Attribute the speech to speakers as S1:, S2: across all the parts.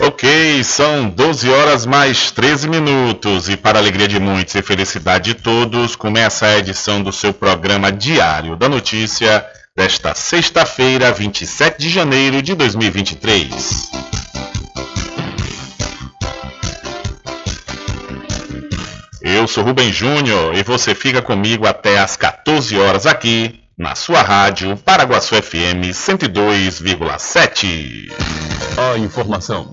S1: Ok, são 12 horas mais 13 minutos e para alegria de muitos e felicidade de todos, começa a edição do seu programa Diário da Notícia desta sexta-feira, 27 de janeiro de 2023. Eu sou Rubem Júnior e você fica comigo até às 14 horas aqui na sua rádio Paraguaçu FM 102,7.
S2: A informação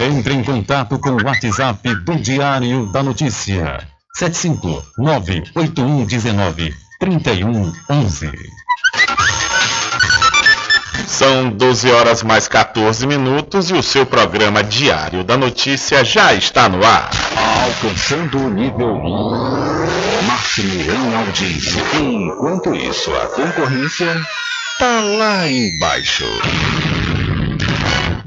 S2: Entre em contato com o WhatsApp do Diário da Notícia. 759-8119-3111.
S1: São 12 horas mais 14 minutos e o seu programa Diário da Notícia já está no ar.
S3: Alcançando o nível máximo em audiência. Enquanto isso, a concorrência tá lá embaixo.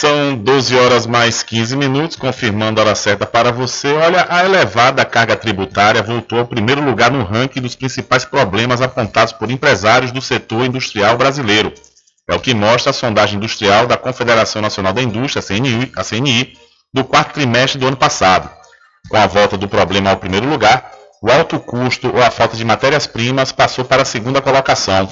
S1: São 12 horas mais 15 minutos, confirmando a hora certa para você. Olha, a elevada carga tributária voltou ao primeiro lugar no ranking dos principais problemas apontados por empresários do setor industrial brasileiro. É o que mostra a sondagem industrial da Confederação Nacional da Indústria, CNI, a CNI, do quarto trimestre do ano passado. Com a volta do problema ao primeiro lugar, o alto custo ou a falta de matérias-primas passou para a segunda colocação.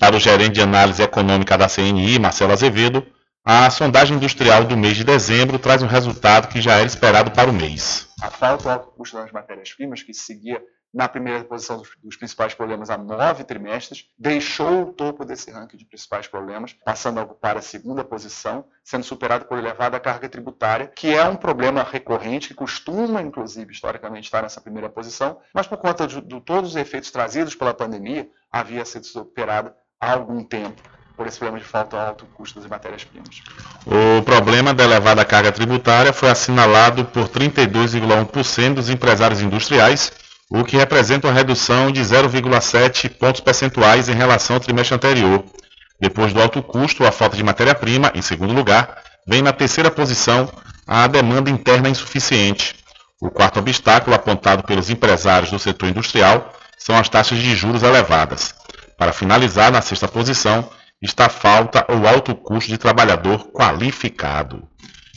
S1: Para o gerente de análise econômica da CNI, Marcelo Azevedo, a sondagem industrial do mês de dezembro traz um resultado que já era esperado para o mês.
S4: A falta do custo das matérias-primas, que seguia na primeira posição dos, principais problemas há nove trimestres, deixou o topo desse ranking de principais problemas, passando a ocupar a segunda posição, sendo superado por elevada carga tributária, que é um problema recorrente, que costuma, inclusive, historicamente, estar nessa primeira posição, mas por conta de, de todos os efeitos trazidos pela pandemia, havia sido superada há algum tempo por esse problema de falta alto custo das matérias-primas.
S1: O problema da elevada carga tributária foi assinalado por 32,1% dos empresários industriais, o que representa uma redução de 0,7 pontos percentuais em relação ao trimestre anterior. Depois do alto custo, a falta de matéria-prima, em segundo lugar, vem na terceira posição a demanda interna insuficiente. O quarto obstáculo apontado pelos empresários do setor industrial são as taxas de juros elevadas. Para finalizar, na sexta posição, está falta ou alto custo de trabalhador qualificado.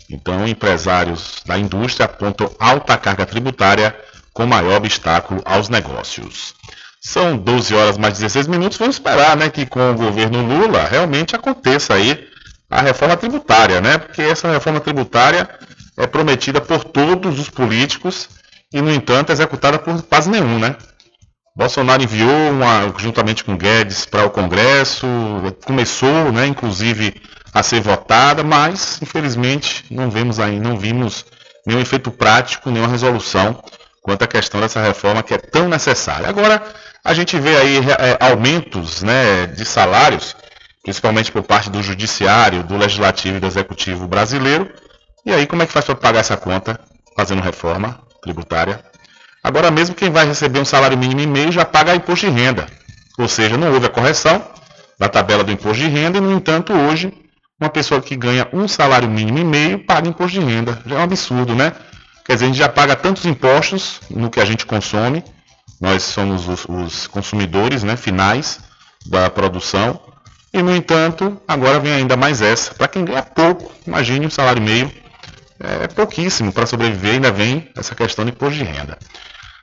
S1: Então, empresários da indústria apontam alta carga tributária com maior obstáculo aos negócios. São 12 horas mais 16 minutos. Vamos esperar né, que com o governo Lula realmente aconteça aí a reforma tributária, né? Porque essa reforma tributária é prometida por todos os políticos e, no entanto, executada por quase nenhum, né? Bolsonaro enviou uma, juntamente com Guedes para o Congresso, começou, né, inclusive, a ser votada, mas infelizmente não vemos aí, não vimos nenhum efeito prático, nenhuma resolução quanto à questão dessa reforma que é tão necessária. Agora, a gente vê aí é, aumentos né, de salários, principalmente por parte do Judiciário, do Legislativo e do Executivo brasileiro. E aí, como é que faz para pagar essa conta fazendo reforma tributária? Agora mesmo quem vai receber um salário mínimo e meio já paga imposto de renda. Ou seja, não houve a correção da tabela do imposto de renda e, no entanto, hoje, uma pessoa que ganha um salário mínimo e meio paga imposto de renda. Já é um absurdo, né? Quer dizer, a gente já paga tantos impostos no que a gente consome, nós somos os, os consumidores né, finais da produção, e, no entanto, agora vem ainda mais essa. Para quem ganha pouco, imagine um salário e meio, é pouquíssimo para sobreviver, ainda vem essa questão de imposto de renda.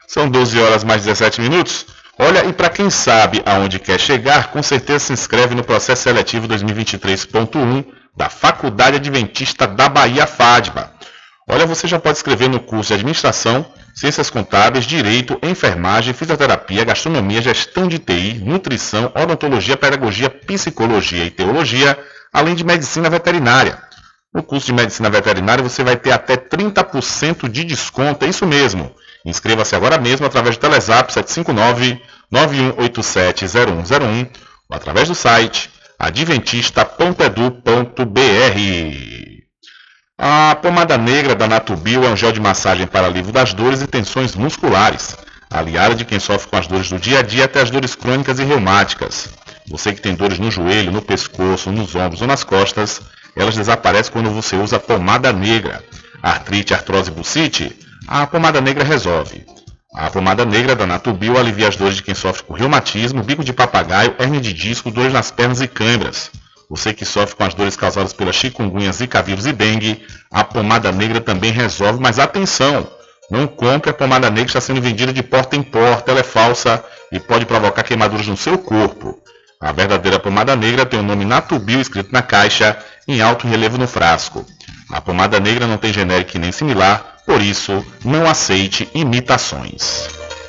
S1: São 12 horas mais 17 minutos. Olha, e para quem sabe aonde quer chegar, com certeza se inscreve no processo seletivo 2023.1 da Faculdade Adventista da Bahia FADBA. Olha, você já pode escrever no curso de Administração, Ciências Contábeis, Direito, Enfermagem, Fisioterapia, Gastronomia, Gestão de TI, Nutrição, Odontologia, Pedagogia, Psicologia e Teologia, além de Medicina Veterinária. No curso de Medicina Veterinária você vai ter até 30% de desconto, é isso mesmo. Inscreva-se agora mesmo através do Telezap 759-9187-0101 ou através do site adventista.edu.br. A pomada negra da Natubio é um gel de massagem para alívio das dores e tensões musculares. aliada de quem sofre com as dores do dia a dia até as dores crônicas e reumáticas. Você que tem dores no joelho, no pescoço, nos ombros ou nas costas, elas desaparecem quando você usa pomada negra. Artrite, artrose bucite, a pomada negra resolve. A pomada negra da Natubio alivia as dores de quem sofre com reumatismo, bico de papagaio, hernia de disco, dores nas pernas e câimbras. Você que sofre com as dores causadas pela chikungunya, zika vírus e dengue, a pomada negra também resolve, mas atenção! Não compre a pomada negra que está sendo vendida de porta em porta, ela é falsa e pode provocar queimaduras no seu corpo. A verdadeira pomada negra tem o nome Natubio escrito na caixa, em alto relevo no frasco. A pomada negra não tem genérico nem similar, por isso não aceite imitações.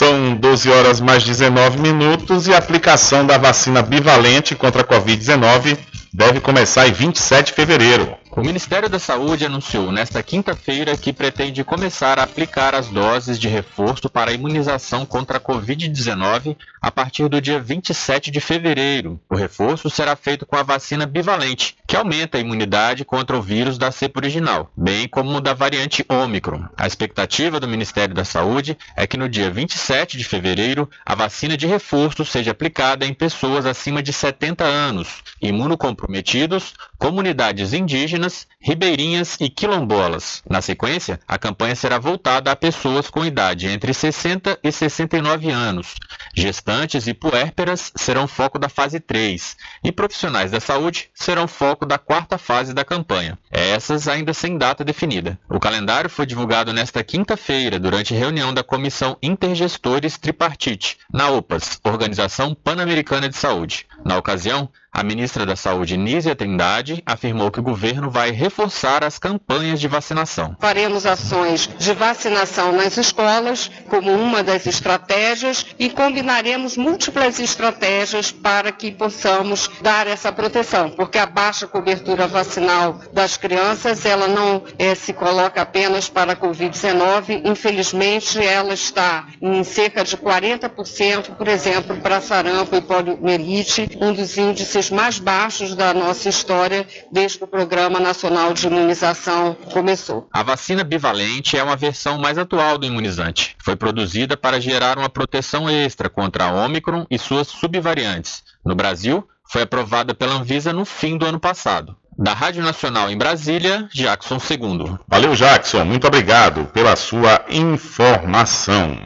S1: São 12 horas mais 19 minutos e a aplicação da vacina bivalente contra a Covid-19 deve começar em 27 de fevereiro.
S5: O Ministério da Saúde anunciou nesta quinta-feira que pretende começar a aplicar as doses de reforço para a imunização contra a Covid-19 a partir do dia 27 de fevereiro. O reforço será feito com a vacina bivalente, que aumenta a imunidade contra o vírus da cepa original, bem como da variante Ômicron. A expectativa do Ministério da Saúde é que no dia 27 de fevereiro a vacina de reforço seja aplicada em pessoas acima de 70 anos, imunocomprometidos, comunidades indígenas, ribeirinhas e quilombolas. Na sequência, a campanha será voltada a pessoas com idade entre 60 e 69 anos. Gestantes e puérperas serão foco da fase 3 e profissionais da saúde serão foco da quarta fase da campanha. Essas ainda sem data definida. O calendário foi divulgado nesta quinta-feira durante reunião da Comissão Intergestores Tripartite, na OPAS, Organização Pan-Americana de Saúde. Na ocasião, a ministra da Saúde, Nízia Trindade, afirmou que o governo vai reforçar as campanhas de vacinação.
S6: Faremos ações de vacinação nas escolas como uma das estratégias e combinaremos múltiplas estratégias para que possamos dar essa proteção, porque a baixa cobertura vacinal das crianças, ela não é, se coloca apenas para a Covid-19, infelizmente ela está em cerca de 40%, por exemplo, para sarampo e poliomielite, um dos índices mais baixos da nossa história desde o Programa Nacional de Imunização começou.
S5: A vacina bivalente é uma versão mais atual do imunizante. Foi produzida para gerar uma proteção extra contra a Omicron e suas subvariantes. No Brasil, foi aprovada pela Anvisa no fim do ano passado. Da Rádio Nacional em Brasília, Jackson II.
S1: Valeu, Jackson. Muito obrigado pela sua informação.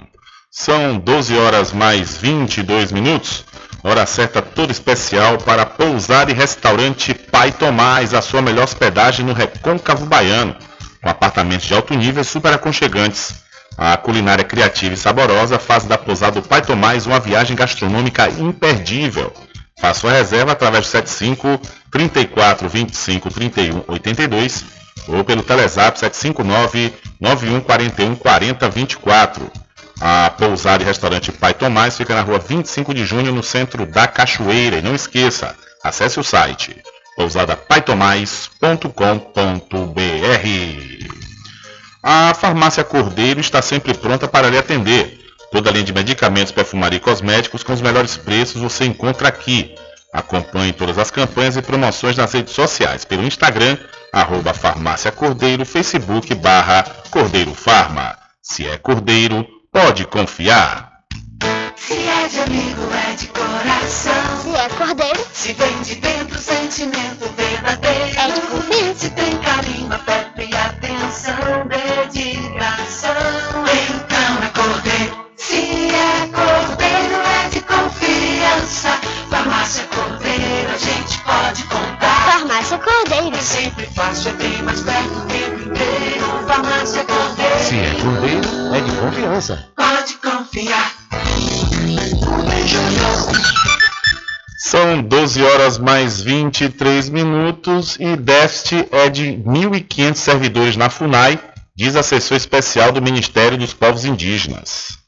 S1: São 12 horas mais 22 minutos. Hora certa toda especial para pousar e restaurante Pai Tomás, a sua melhor hospedagem no Recôncavo Baiano, com apartamentos de alto nível super aconchegantes. A culinária criativa e saborosa faz da pousada do Pai Tomás uma viagem gastronômica imperdível. Faça sua reserva através do 75 34 25 31 82 ou pelo Telezap 759 91 41 40 24. A pousada e restaurante Pai Tomás fica na rua 25 de junho, no centro da Cachoeira. E não esqueça, acesse o site pousadapaitomais.com.br. A farmácia Cordeiro está sempre pronta para lhe atender. Toda a linha de medicamentos, perfumaria e cosméticos com os melhores preços você encontra aqui. Acompanhe todas as campanhas e promoções nas redes sociais, pelo Instagram, arroba farmácia Cordeiro, Facebook, barra Cordeiro Farma. Se é Cordeiro, pode confiar.
S7: Se é de amigo, é de coração.
S8: Se é cordeiro,
S7: Se vem de dentro, sentimento verdadeiro.
S8: É de confiança.
S7: Se tem carinho, afeto e atenção, dedicação. Então é cordeiro. Se é cordeiro, é de confiança. Farmácia Cordeiro, a gente pode contar.
S8: farmácia cordeiro.
S7: É sempre fácil, é bem mais perto o tempo inteiro. Farmácia Cordeiro.
S9: Se é cordeiro, é de confiança.
S7: Pode confiar.
S1: São 12 horas mais 23 minutos e déficit é de 1.500 servidores na FUNAI, diz assessor especial do Ministério dos Povos Indígenas.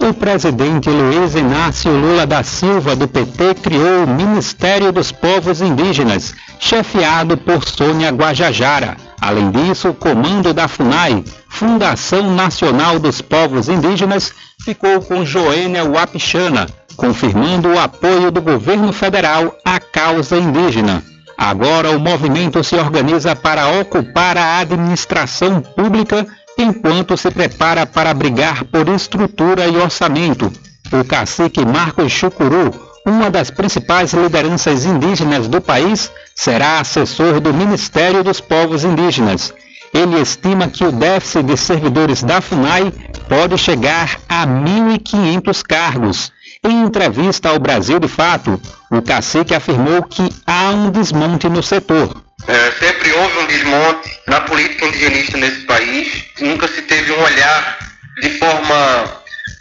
S9: O
S10: o presidente Luiz Inácio Lula da Silva, do PT, criou o Ministério dos Povos Indígenas, chefiado por Sônia Guajajara. Além disso, o comando da FUNAI, Fundação Nacional dos Povos Indígenas, ficou com Joênia Wapichana, confirmando o apoio do governo federal à causa indígena. Agora o movimento se organiza para ocupar a administração pública enquanto se prepara para brigar por estrutura e orçamento. O cacique Marcos Chucuru, uma das principais lideranças indígenas do país, será assessor do Ministério dos Povos Indígenas. Ele estima que o déficit de servidores da FUNAI pode chegar a 1.500 cargos. Em entrevista ao Brasil de Fato, o cacique afirmou que há um desmonte no setor.
S11: É, sempre houve um desmonte na política indigenista nesse país. Nunca se teve um olhar de forma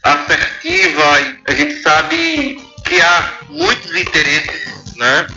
S11: assertiva. A gente sabe que há muitos interesses né,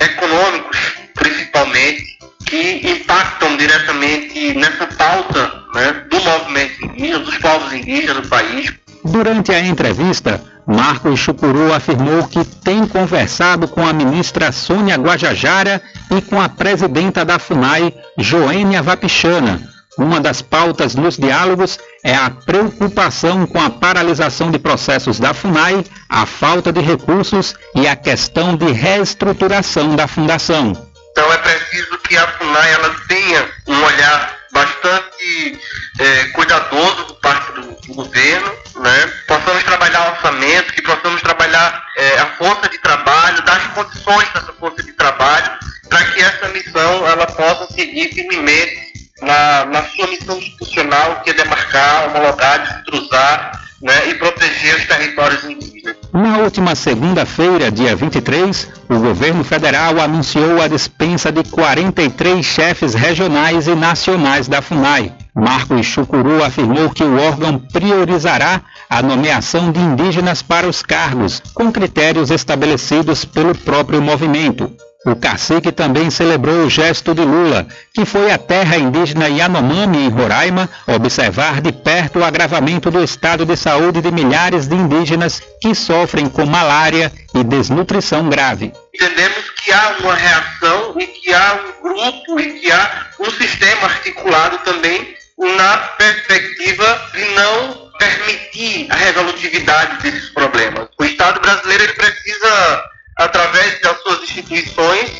S11: econômicos, principalmente, que impactam diretamente nessa pauta né, do movimento indígena, dos povos indígenas do país.
S10: Durante a entrevista, Marcos Chucuru afirmou que tem conversado com a ministra Sônia Guajajara e com a presidenta da FUNAI, Joênia Vapichana. Uma das pautas nos diálogos é a preocupação com a paralisação de processos da FUNAI, a falta de recursos e a questão de reestruturação da fundação.
S11: Então é preciso que a FUNAI ela tenha um olhar bastante é, cuidadoso por parte do, do, governo, né? Possamos trabalhar orçamento, que possamos trabalhar é, a força de trabalho, dar as condições dessa força de trabalho, para que essa missão ela possa seguir firmemente na, na sua missão institucional, que é demarcar, homologar, destruzar né, e proteger os territórios indígenas.
S10: Na última segunda-feira, dia 23, o governo federal anunciou a dispensa de 43 chefes regionais e nacionais da FUNAI. Marcos Chucuru afirmou que o órgão priorizará a nomeação de indígenas para os cargos, com critérios estabelecidos pelo próprio movimento. O cacique também celebrou o gesto de Lula, que foi à terra indígena Yanomami, em Roraima, observar de perto o agravamento do estado de saúde de milhares de indígenas que sofrem com malária e desnutrição grave.
S11: Entendemos que há uma reação e que há um grupo e que há um sistema articulado também na perspectiva de não permitir a resolutividade desses problemas. O Estado brasileiro ele precisa através das suas instituições,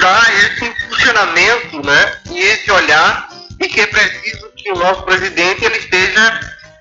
S11: dar esse funcionamento né, e esse olhar, e que é preciso que o nosso presidente ele esteja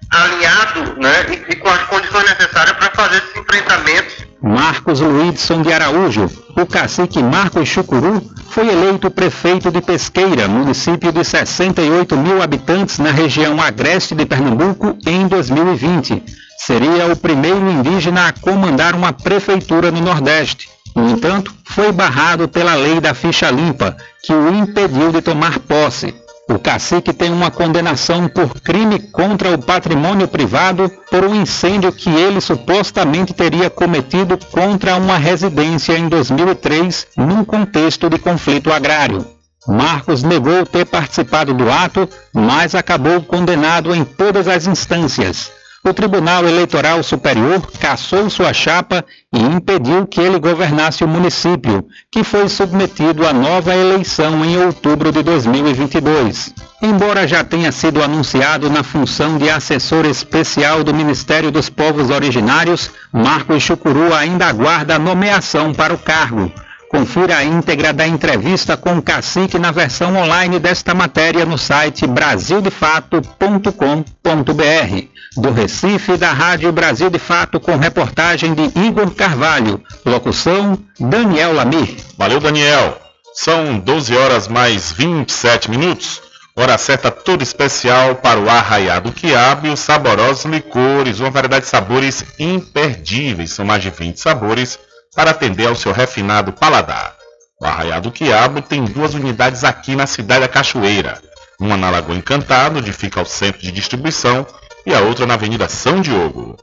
S11: alinhado né, e, e com as condições necessárias para fazer esses enfrentamentos.
S10: Marcos Luidson de Araújo, o cacique Marcos Chucuru, foi eleito prefeito de Pesqueira, município de 68 mil habitantes na região agreste de Pernambuco, em 2020 seria o primeiro indígena a comandar uma prefeitura no Nordeste. No entanto, foi barrado pela lei da ficha limpa, que o impediu de tomar posse. O cacique tem uma condenação por crime contra o patrimônio privado por um incêndio que ele supostamente teria cometido contra uma residência em 2003, num contexto de conflito agrário. Marcos negou ter participado do ato, mas acabou condenado em todas as instâncias o Tribunal Eleitoral Superior cassou sua chapa e impediu que ele governasse o município, que foi submetido a nova eleição em outubro de 2022. Embora já tenha sido anunciado na função de assessor especial do Ministério dos Povos Originários, Marcos Chucuru ainda aguarda a nomeação para o cargo. Confira a íntegra da entrevista com o cacique na versão online desta matéria no site brasildefato.com.br do Recife, da Rádio Brasil de Fato, com reportagem de Igor Carvalho. Locução, Daniel Lamir.
S1: Valeu, Daniel. São 12 horas mais 27 minutos. Hora certa toda especial para o Arraiado Quiabo e os saborosos licores, uma variedade de sabores imperdíveis. São mais de 20 sabores para atender ao seu refinado paladar. O Arraiado Quiabo tem duas unidades aqui na cidade da Cachoeira. Uma na Lagoa Encantado, onde fica o centro de distribuição, e a outra na Avenida São Diogo.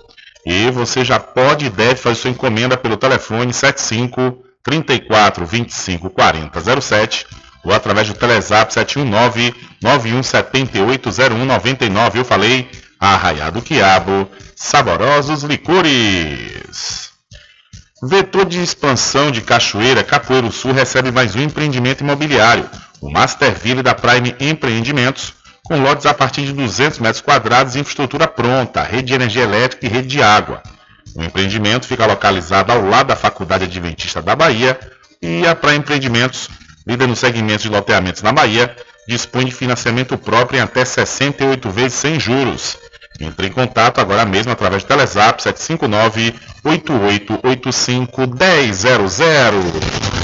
S1: E você já pode e deve fazer sua encomenda pelo telefone 75 34 25 40 07 ou através do Telezap 719 9178 0199. Eu falei Arraiá do Quiabo, saborosos licores. Vetor de expansão de Cachoeira, Capoeiro Sul recebe mais um empreendimento imobiliário, o Masterville da Prime Empreendimentos, com lotes a partir de 200 metros quadrados e infraestrutura pronta, rede de energia elétrica e rede de água. O empreendimento fica localizado ao lado da Faculdade Adventista da Bahia e a Prime Empreendimentos, líder no segmento de loteamentos na Bahia, dispõe de financiamento próprio em até 68 vezes sem juros. Entre em contato agora mesmo através do Telezap 759-8885-1000.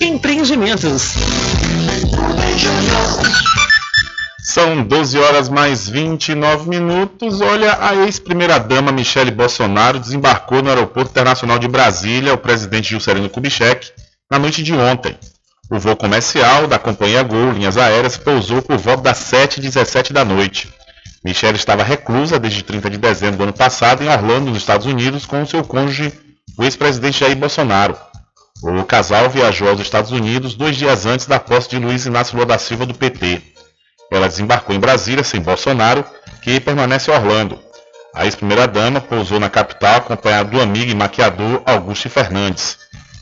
S12: Empreendimentos.
S1: São 12 horas mais 29 minutos. Olha, a ex-primeira-dama Michele Bolsonaro desembarcou no Aeroporto Internacional de Brasília, o presidente Juscelino Kubitschek, na noite de ontem. O voo comercial da companhia Gol Linhas Aéreas pousou por volta das 7h17 da noite. Michelle estava reclusa desde 30 de dezembro do ano passado em Orlando, nos Estados Unidos, com o seu cônjuge, o ex-presidente Jair Bolsonaro. O casal viajou aos Estados Unidos dois dias antes da posse de Luiz Inácio Lula da Silva do PT. Ela desembarcou em Brasília sem Bolsonaro, que permanece em Orlando. A ex-primeira-dama pousou na capital acompanhada do amigo e maquiador Augusto Fernandes.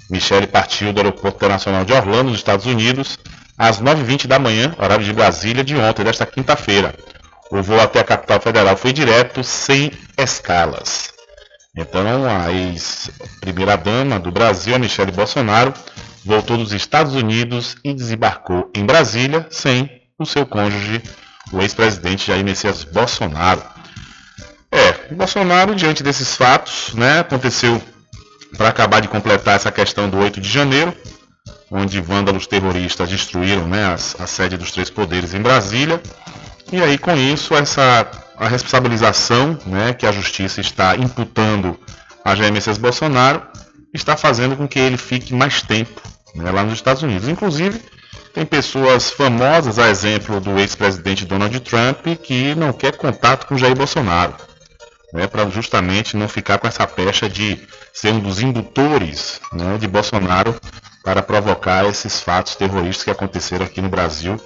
S1: Michele partiu do Aeroporto Internacional de Orlando, nos Estados Unidos, às 9h20 da manhã, horário de Brasília, de ontem, desta quinta-feira. O voo até a capital federal foi direto, sem escalas. Então, a ex-primeira-dama do Brasil, Michele Bolsonaro, voltou dos Estados Unidos e desembarcou em Brasília sem o seu cônjuge, o ex-presidente Jair Messias Bolsonaro. É, Bolsonaro, diante desses fatos, né, aconteceu para acabar de completar essa questão do 8 de janeiro, onde vândalos terroristas destruíram né, a, a sede dos três poderes em Brasília. E aí, com isso, essa a responsabilização né, que a justiça está imputando a Jair Messias Bolsonaro está fazendo com que ele fique mais tempo né, lá nos Estados Unidos. Inclusive, tem pessoas famosas, a exemplo do ex-presidente Donald Trump, que não quer contato com Jair Bolsonaro, né, para justamente não ficar com essa pecha de ser um dos indutores né, de Bolsonaro para provocar esses fatos terroristas que aconteceram aqui no Brasil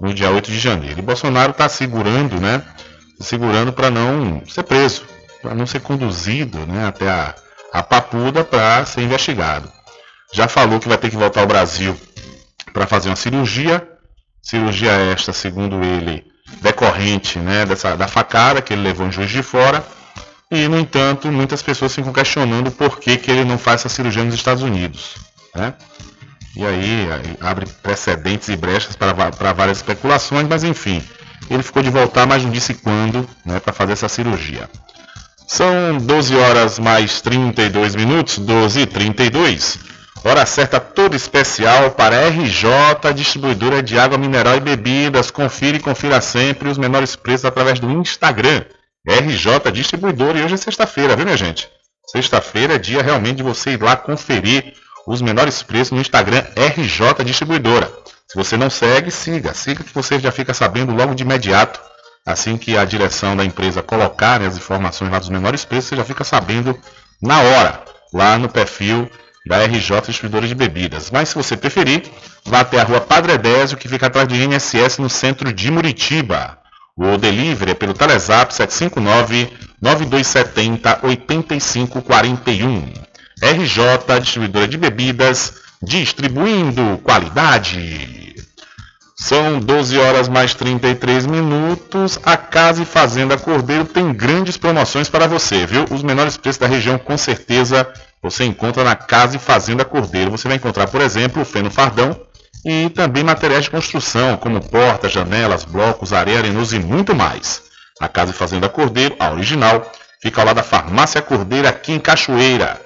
S1: no dia 8 de janeiro. E Bolsonaro está segurando, né, segurando para não ser preso, para não ser conduzido né, até a, a Papuda para ser investigado. Já falou que vai ter que voltar ao Brasil para fazer uma cirurgia, cirurgia esta, segundo ele, decorrente né, dessa, da facada que ele levou em Juiz de Fora. E, no entanto, muitas pessoas ficam questionando por que, que ele não faz essa cirurgia nos Estados Unidos. Né? E aí, abre precedentes e brechas para, para várias especulações, mas enfim, ele ficou de voltar, mas não disse quando, né, para fazer essa cirurgia. São 12 horas mais 32 minutos, 12 e 32. Hora certa toda especial para RJ, distribuidora de água mineral e bebidas. Confira e confira sempre os menores preços através do Instagram. RJ Distribuidora. E hoje é sexta-feira, viu, minha gente? Sexta-feira é dia realmente de você ir lá conferir os menores preços no Instagram RJ Distribuidora. Se você não segue, siga. Siga que você já fica sabendo logo de imediato. Assim que a direção da empresa colocar né, as informações lá dos menores preços, você já fica sabendo na hora, lá no perfil da RJ Distribuidora de Bebidas. Mas se você preferir, vá até a rua Padre Edésio, que fica atrás de INSS no centro de Muritiba. O delivery é pelo Telezap 759-9270-8541. RJ Distribuidora de Bebidas, distribuindo qualidade. São 12 horas mais 33 minutos. A Casa e Fazenda Cordeiro tem grandes promoções para você, viu? Os menores preços da região, com certeza, você encontra na Casa e Fazenda Cordeiro. Você vai encontrar, por exemplo, o feno fardão e também materiais de construção, como portas, janelas, blocos, areia arenosa e muito mais. A Casa e Fazenda Cordeiro, a original, fica ao lado da Farmácia Cordeiro, aqui em Cachoeira.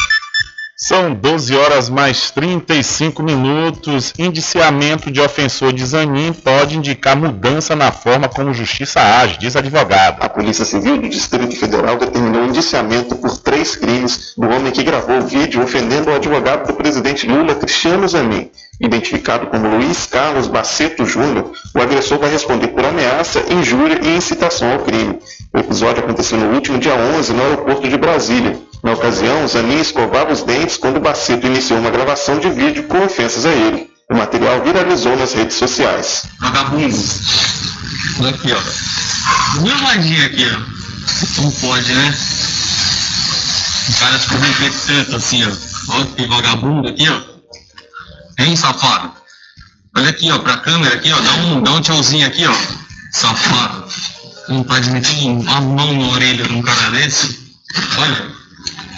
S1: São 12 horas mais 35 minutos. Indiciamento de ofensor de Zanin pode indicar mudança na forma como justiça age, diz advogado.
S9: A Polícia Civil do Distrito Federal determinou indiciamento por três crimes do homem que gravou o vídeo ofendendo o advogado do presidente Lula, Cristiano Zanin. Identificado como Luiz Carlos Baceto Júnior, o agressor vai responder por ameaça, injúria e incitação ao crime. O episódio aconteceu no último dia 11 no aeroporto de Brasília. Na ocasião, Zanin escovava os dentes quando Baceto iniciou uma gravação de vídeo com ofensas a ele. O material viralizou nas redes sociais.
S13: Vagabundo. Aqui, ó. Meu ladinho aqui, ó. Não pode, né? O cara corromper tanto assim, ó. Olha que vagabundo aqui, ó. Hein, safado? Olha aqui, ó, pra câmera aqui, ó. Dá um, dá um tchauzinho aqui, ó. Safado. Não pode meter uma mão na orelha de um cara desse. Olha.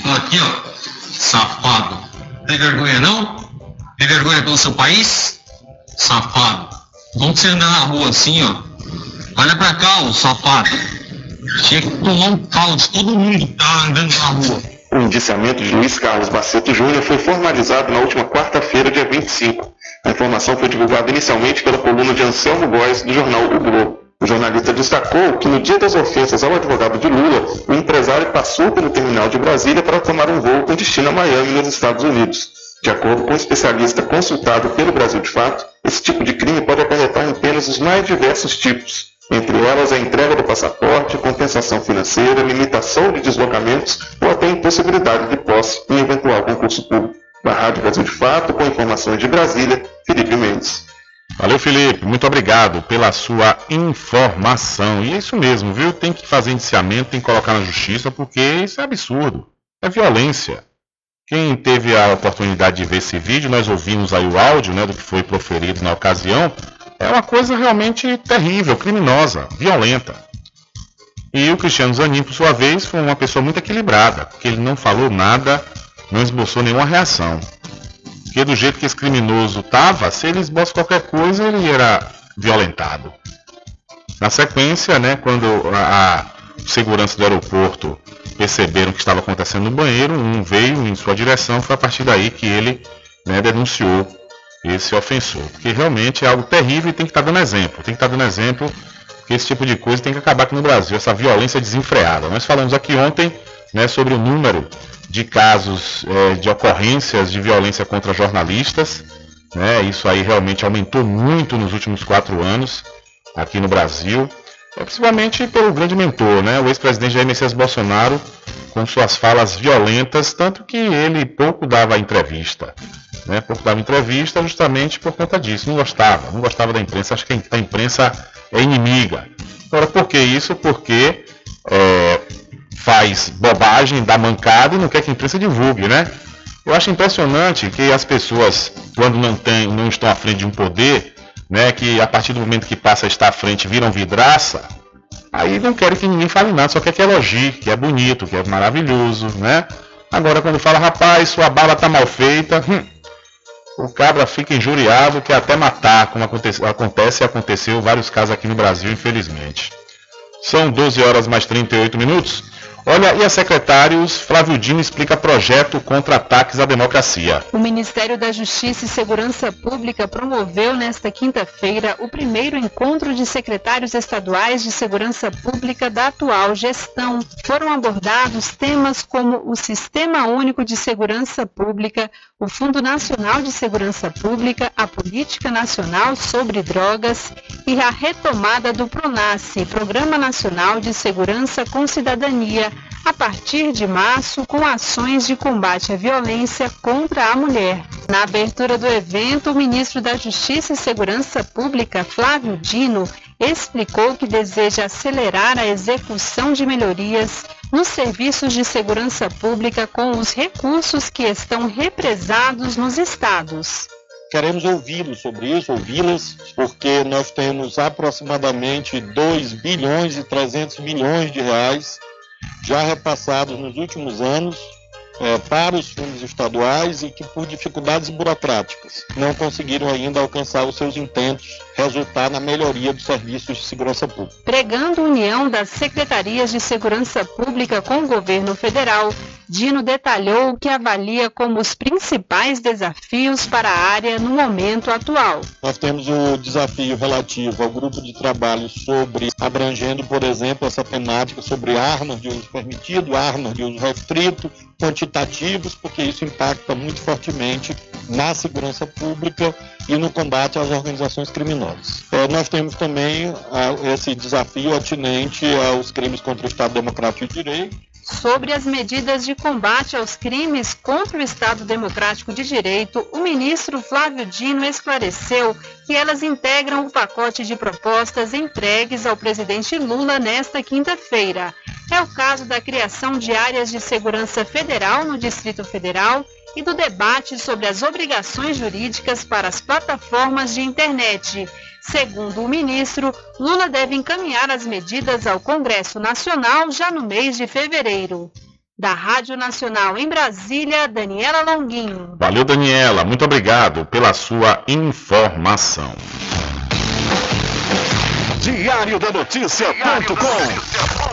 S13: Aqui, ó. Safado. Tem vergonha não? Tem vergonha pelo seu país? Safado. Como você anda na rua assim, ó? Olha pra cá, ô safado. Tinha que tomar um pau de todo mundo que tá andando na rua.
S9: O indiciamento de Luiz Carlos Baceto Júnior foi formalizado na última quarta-feira, dia 25. A informação foi divulgada inicialmente pela coluna de Anselmo Góes, do jornal O Globo. O jornalista destacou que no dia das ofensas ao advogado de Lula, o empresário passou pelo terminal de Brasília para tomar um voo com destino a Miami, nos Estados Unidos. De acordo com o especialista consultado pelo Brasil de Fato, esse tipo de crime pode acarretar em penas os mais diversos tipos, entre elas a entrega do passaporte, compensação financeira, limitação de deslocamentos ou até impossibilidade de posse em eventual concurso público. Da Rádio Brasil de Fato, com informações de Brasília, Felipe Mendes.
S1: Valeu, Felipe. Muito obrigado pela sua informação. E é isso mesmo, viu? Tem que fazer indiciamento, tem que colocar na justiça, porque isso é absurdo. É violência. Quem teve a oportunidade de ver esse vídeo, nós ouvimos aí o áudio né, do que foi proferido na ocasião. É uma coisa realmente terrível, criminosa, violenta. E o Cristiano Zanin, por sua vez, foi uma pessoa muito equilibrada, porque ele não falou nada, não esboçou nenhuma reação. Porque do jeito que esse criminoso estava, se ele esboça qualquer coisa, ele era violentado. Na sequência, né, quando a, a segurança do aeroporto perceberam o que estava acontecendo no banheiro, um veio em sua direção, foi a partir daí que ele né, denunciou esse ofensor. Porque realmente é algo terrível e tem que estar dando exemplo. Tem que estar dando exemplo que esse tipo de coisa tem que acabar aqui no Brasil, essa violência desenfreada. Nós falamos aqui ontem né, sobre o número de casos é, de ocorrências de violência contra jornalistas. Né, isso aí realmente aumentou muito nos últimos quatro anos aqui no Brasil. É, principalmente pelo grande mentor, né, o ex-presidente Jair Messias Bolsonaro, com suas falas violentas, tanto que ele pouco dava entrevista. Né, pouco dava entrevista justamente por conta disso. Não gostava, não gostava da imprensa, acho que a imprensa é inimiga. Agora, por que isso? Porque é, faz bobagem, dá mancada e não quer que a imprensa divulgue, né? Eu acho impressionante que as pessoas, quando não, tem, não estão à frente de um poder, né, que a partir do momento que passa a estar à frente viram vidraça, aí não querem que ninguém fale nada, só quer que elogie, que é bonito, que é maravilhoso, né? Agora quando fala, rapaz, sua bala tá mal feita, hum, o cabra fica injuriado, quer até matar, como acontece, acontece e aconteceu vários casos aqui no Brasil, infelizmente. São 12 horas mais 38 minutos. Olha, e a secretários, Flávio Dino explica projeto contra ataques à democracia.
S14: O Ministério da Justiça e Segurança Pública promoveu nesta quinta-feira o primeiro encontro de secretários estaduais de segurança pública da atual gestão. Foram abordados temas como o Sistema Único de Segurança Pública, o Fundo Nacional de Segurança Pública, a Política Nacional sobre Drogas e a retomada do PRONASSE, Programa Nacional de Segurança com Cidadania a partir de março com ações de combate à violência contra a mulher. Na abertura do evento, o ministro da Justiça e Segurança Pública, Flávio Dino, explicou que deseja acelerar a execução de melhorias nos serviços de segurança pública com os recursos que estão represados nos estados.
S15: Queremos ouvi-los sobre isso, ouvi-las, porque nós temos aproximadamente 2 bilhões e 300 milhões de reais já repassados nos últimos anos é, para os fundos estaduais e que, por dificuldades burocráticas, não conseguiram ainda alcançar os seus intentos, resultar na melhoria dos serviços de segurança pública.
S14: Pregando união das secretarias de segurança pública com o governo federal, Dino detalhou o que avalia como os principais desafios para a área no momento atual.
S15: Nós temos o desafio relativo ao grupo de trabalho sobre, abrangendo, por exemplo, essa temática sobre armas de uso permitido, armas de uso restrito, quantitativos, porque isso impacta muito fortemente na segurança pública e no combate às organizações criminosas. É, nós temos também a, esse desafio atinente aos crimes contra o Estado Democrático de Direito,
S14: Sobre as medidas de combate aos crimes contra o Estado Democrático de Direito, o ministro Flávio Dino esclareceu que elas integram o pacote de propostas entregues ao presidente Lula nesta quinta-feira. É o caso da criação de áreas de segurança federal no Distrito Federal e do debate sobre as obrigações jurídicas para as plataformas de internet. Segundo o ministro, Lula deve encaminhar as medidas ao Congresso Nacional já no mês de fevereiro. Da Rádio Nacional em Brasília, Daniela Longuinho.
S1: Valeu, Daniela. Muito obrigado pela sua informação.
S3: Diário da Notícia.com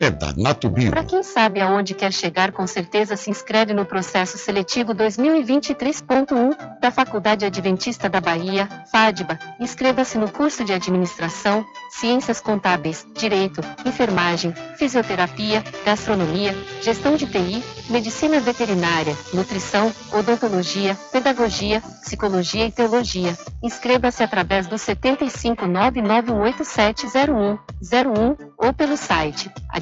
S2: é da Natubio.
S16: Para quem sabe aonde quer chegar, com certeza se inscreve no processo seletivo 2023.1 da Faculdade Adventista da Bahia, FADBA. Inscreva-se no curso de Administração, Ciências Contábeis, Direito, Enfermagem, Fisioterapia, Gastronomia, Gestão de TI, Medicina Veterinária, Nutrição, Odontologia, Pedagogia, Psicologia e Teologia. Inscreva-se através do 75991870101 ou pelo site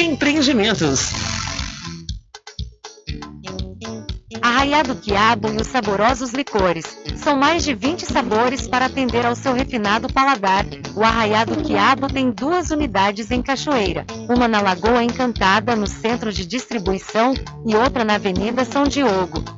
S12: Empreendimentos.
S16: Arraiado Quiabo e os saborosos licores. São mais de 20 sabores para atender ao seu refinado paladar. O Arraiado Quiabo tem duas unidades em Cachoeira. Uma na Lagoa Encantada, no centro de distribuição, e outra na Avenida São Diogo.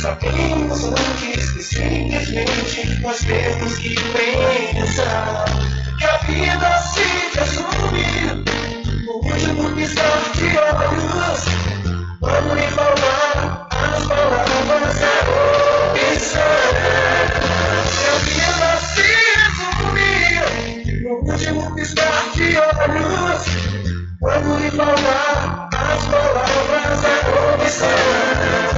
S17: Sabemos antes que simplesmente nós temos que pensar que a vida se resume no último piscar de olhos. Vamos lhe falar as palavras da opção. Que a vida se resume no último piscar de olhos. Quando lhe falar as palavras da comissão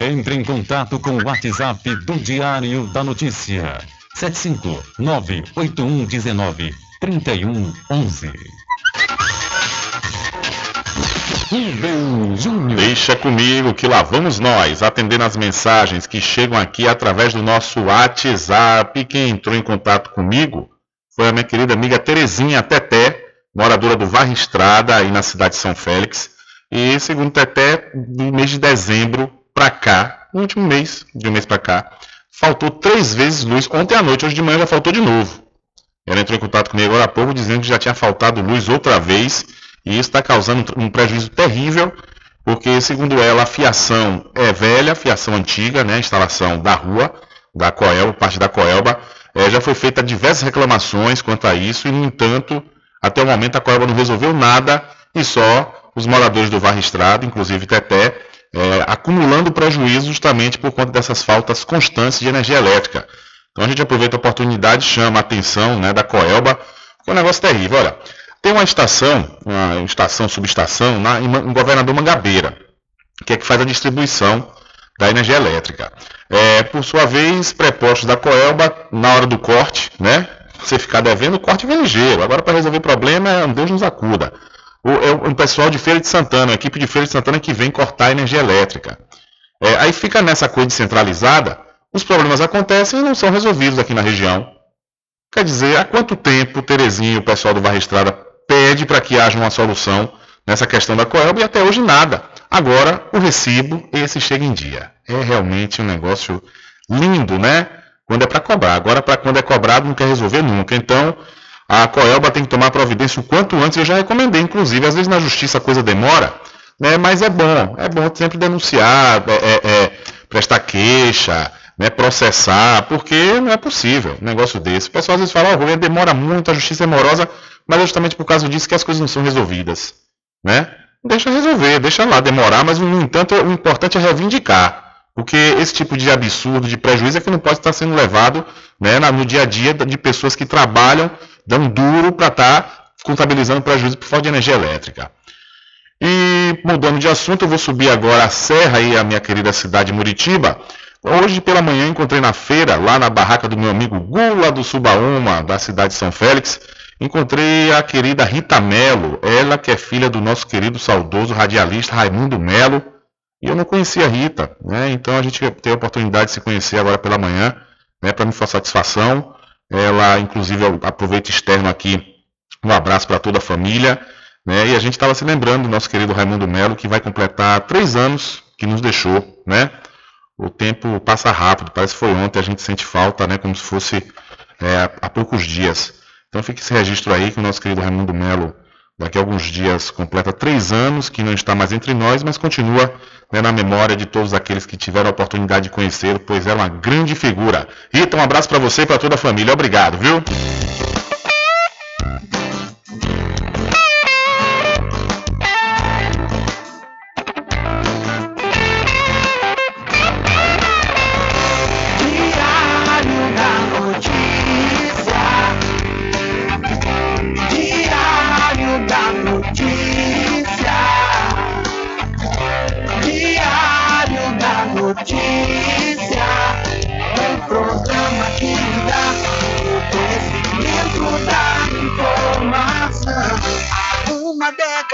S2: Entre em contato com o WhatsApp do Diário da Notícia. 759-8119-3111. Rubem Júnior.
S1: Deixa comigo que lá vamos nós, atendendo as mensagens que chegam aqui através do nosso WhatsApp. Quem entrou em contato comigo foi a minha querida amiga Terezinha Teté, moradora do Varre Estrada, aí na cidade de São Félix. E segundo Teté, no mês de dezembro para cá, no último mês, de um mês para cá, faltou três vezes luz. Ontem à noite, hoje de manhã já faltou de novo. Ela entrou em contato comigo agora há pouco dizendo que já tinha faltado luz outra vez e isso está causando um prejuízo terrível, porque segundo ela a fiação é velha, fiação antiga, né, a instalação da rua, da Coelba, parte da Coelba, é, já foi feita diversas reclamações quanto a isso e no entanto até o momento a Coelba não resolveu nada e só os moradores do Varre Estrada, inclusive Teté, é, acumulando prejuízo justamente por conta dessas faltas constantes de energia elétrica. Então a gente aproveita a oportunidade, chama a atenção né, da Coelba, que é um negócio terrível. Olha, tem uma estação, uma estação, subestação, na, em, em Governador Mangabeira, que é que faz a distribuição da energia elétrica. É, por sua vez, prepostos da Coelba, na hora do corte, né? Você ficar devendo, o corte vem ligeiro. Agora, para resolver o problema, é Deus nos acuda o, é o pessoal de Feira de Santana, a equipe de Feira de Santana que vem cortar a energia elétrica. É, aí fica nessa coisa descentralizada, os problemas acontecem e não são resolvidos aqui na região. Quer dizer, há quanto tempo Terezinha e o pessoal do Barra Estrada pede para que haja uma solução nessa questão da Coelba e até hoje nada. Agora, o recibo, esse chega em dia. É realmente um negócio lindo, né? Quando é para cobrar. Agora, para quando é cobrado, não quer resolver nunca. Então, a Coelba tem que tomar providência o quanto antes, eu já recomendei, inclusive, às vezes na justiça a coisa demora, né, mas é bom, é bom sempre denunciar, é, é, é, prestar queixa, né, processar, porque não é possível um negócio desse. O pessoal às vezes fala, oh, demora muito, a justiça é morosa, mas é justamente por causa disso que as coisas não são resolvidas. Né? Deixa resolver, deixa lá demorar, mas no entanto o importante é reivindicar. Porque esse tipo de absurdo, de prejuízo é que não pode estar sendo levado né, no dia a dia de pessoas que trabalham dando duro para estar tá contabilizando prejuízo por falta de energia elétrica. E mudando de assunto, eu vou subir agora a serra aí, a minha querida cidade de Muritiba. Hoje pela manhã encontrei na feira, lá na barraca do meu amigo Gula do Subaúma, da cidade de São Félix, encontrei a querida Rita Melo, ela que é filha do nosso querido saudoso radialista Raimundo Melo. E eu não conhecia a Rita, né? Então a gente teve a oportunidade de se conhecer agora pela manhã, né? Para me fazer satisfação. Ela, inclusive, eu aproveito externo aqui, Um abraço para toda a família. Né? E a gente estava se lembrando do nosso querido Raimundo Melo, que vai completar três anos que nos deixou, né? O tempo passa rápido, parece que foi ontem, a gente sente falta, né? Como se fosse é, há poucos dias. Então fica esse registro aí que o nosso querido Raimundo Melo, daqui a alguns dias, completa três anos, que não está mais entre nós, mas continua né, na memória de todos aqueles que tiveram a oportunidade de conhecê-lo, pois era uma grande figura. Rita, um abraço para você e para toda a família. Obrigado, viu?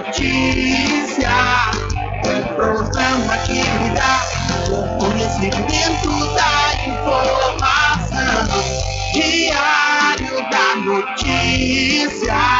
S17: Notícia, um programa que dá o conhecimento da informação. Diário da Notícia,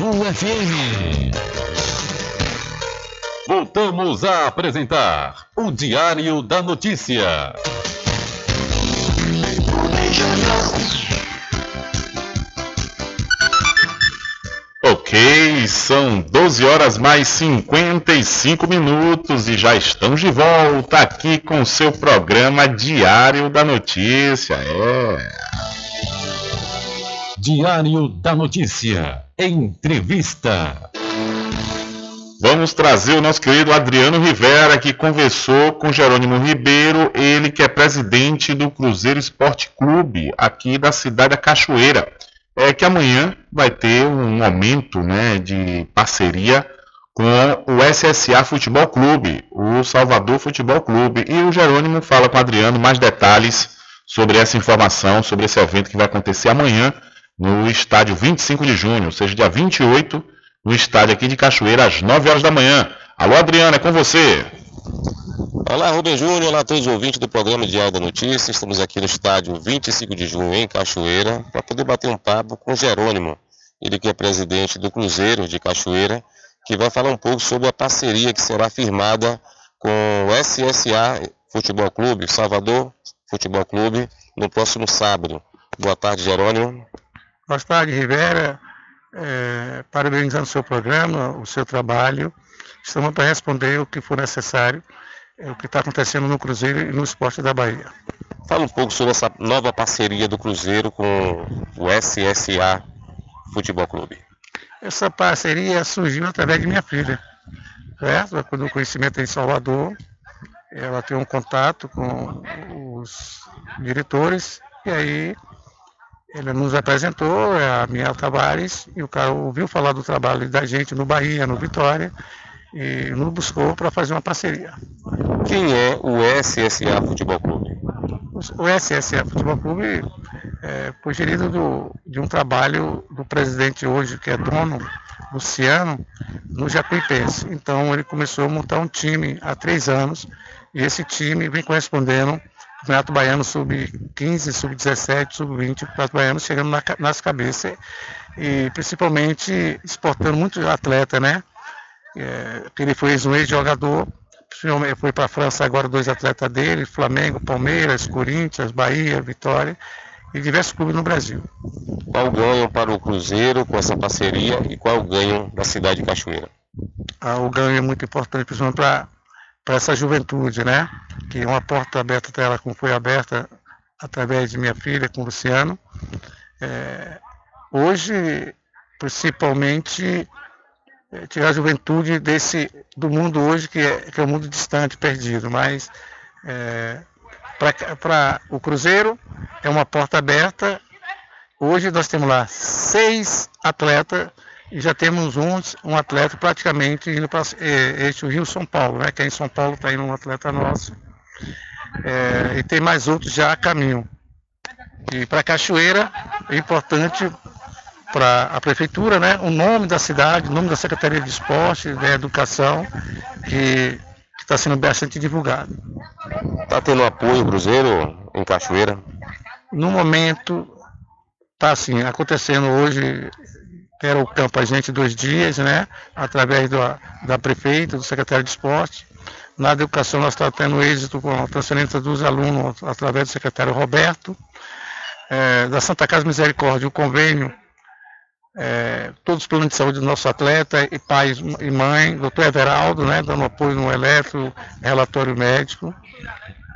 S18: FM.
S2: Voltamos a apresentar o Diário da Notícia.
S1: Ok, são 12 horas mais 55 minutos e já estamos de volta aqui com seu programa Diário da Notícia. É.
S2: Diário da Notícia. Entrevista.
S1: Vamos trazer o nosso querido Adriano Rivera, que conversou com Jerônimo Ribeiro, ele que é presidente do Cruzeiro Esporte Clube, aqui da cidade da Cachoeira. É que amanhã vai ter um momento né, de parceria com o SSA Futebol Clube, o Salvador Futebol Clube. E o Jerônimo fala com o Adriano mais detalhes sobre essa informação, sobre esse evento que vai acontecer amanhã no estádio 25 de junho, ou seja, dia 28, no estádio aqui de Cachoeira, às 9 horas da manhã. Alô, Adriano, é com você.
S19: Olá, Rubem Júnior, olá a todos os ouvintes do programa Diário da Notícia. Estamos aqui no estádio 25 de junho, em Cachoeira, para poder bater um papo com Jerônimo, ele que é presidente do Cruzeiro de Cachoeira, que vai falar um pouco sobre a parceria que será firmada com o SSA Futebol Clube, Salvador Futebol Clube, no próximo sábado. Boa tarde, Jerônimo.
S20: Boa tarde, Rivera. É, parabenizando o seu programa, o seu trabalho. Estamos para responder o que for necessário, é, o que está acontecendo no Cruzeiro e no esporte da Bahia.
S19: Fala um pouco sobre essa nova parceria do Cruzeiro com o SSA Futebol Clube.
S20: Essa parceria surgiu através de minha filha, certo? Quando o conhecimento é em Salvador, ela tem um contato com os diretores e aí ele nos apresentou, é a Miel Tavares, e o cara ouviu falar do trabalho da gente no Bahia, no Vitória, e nos buscou para fazer uma parceria.
S19: Quem é o SSA Futebol Clube?
S20: O SSA Futebol Clube é, foi gerido do, de um trabalho do presidente hoje, que é dono, Luciano, no Jacuipense. Então ele começou a montar um time há três anos, e esse time vem correspondendo Campeonato Baiano sub-15, sub-17, sub-20, Campeonato Baiano chegando na, nas cabeças e principalmente exportando muito atleta, né? É, ele foi um ex-jogador, foi para a França agora dois atletas dele, Flamengo, Palmeiras, Corinthians, Bahia, Vitória e diversos clubes no Brasil.
S19: Qual o ganho para o Cruzeiro com essa parceria e qual o ganho da cidade de Cachoeira?
S20: Ah, o ganho é muito importante, principalmente para para essa juventude, né? Que uma porta aberta até ela, como foi aberta através de minha filha com o Luciano. É, hoje, principalmente, é, tirar a juventude desse do mundo hoje que é, que é um mundo distante, perdido. Mas é, para o Cruzeiro é uma porta aberta. Hoje nós temos lá seis atletas e já temos um, um atleta praticamente indo para é, este o Rio São Paulo, né? Que é em São Paulo está indo um atleta nosso. é, e tem mais outros já a caminho. E para Cachoeira é importante para a prefeitura, né, o nome da cidade, o nome da Secretaria de Esporte, da Educação, que está sendo bastante divulgado.
S19: Está tendo apoio Cruzeiro em Cachoeira?
S20: No momento, está assim, acontecendo hoje, era o campo a gente dois dias, né, através da, da prefeita, do secretário de esporte. Na educação nós estamos tendo êxito com a transferência dos alunos através do secretário Roberto. É, da Santa Casa Misericórdia, o convênio é, todos os planos de saúde do nosso atleta, e pai e mãe, doutor Everaldo, né, dando apoio no eletro, relatório médico.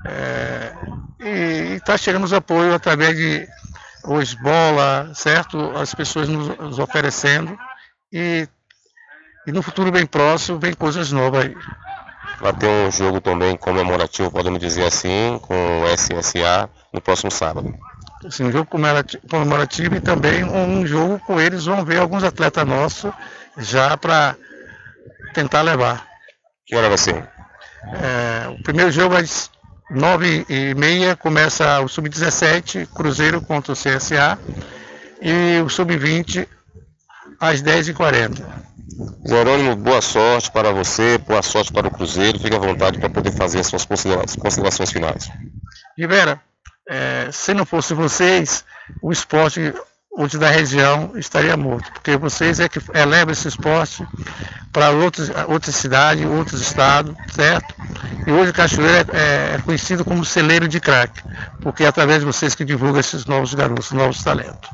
S20: É, e está chegando apoio através de hoje bola, certo? As pessoas nos, nos oferecendo e, e, no futuro bem próximo vem coisas novas aí.
S19: Vai ter um jogo também comemorativo, podemos dizer assim, com o SSA no próximo sábado
S20: assim, um jogo comemorativo e também um jogo com eles. Vão ver alguns atletas nossos já para tentar levar.
S19: Que hora vai ser?
S20: É, o primeiro jogo às nove e meia começa o Sub-17, Cruzeiro contra o CSA, e o Sub-20 às 10h40.
S19: Jerônimo, boa sorte para você, boa sorte para o Cruzeiro. Fique à vontade para poder fazer as suas considerações finais.
S20: Rivera, é, se não fosse vocês, o esporte hoje da região estaria morto, porque vocês é que elevam esse esporte para outras, cidades, outros estados, certo? E hoje Cachoeira é, é conhecido como celeiro de crack, porque é através de vocês que divulga esses novos garotos, novos talentos.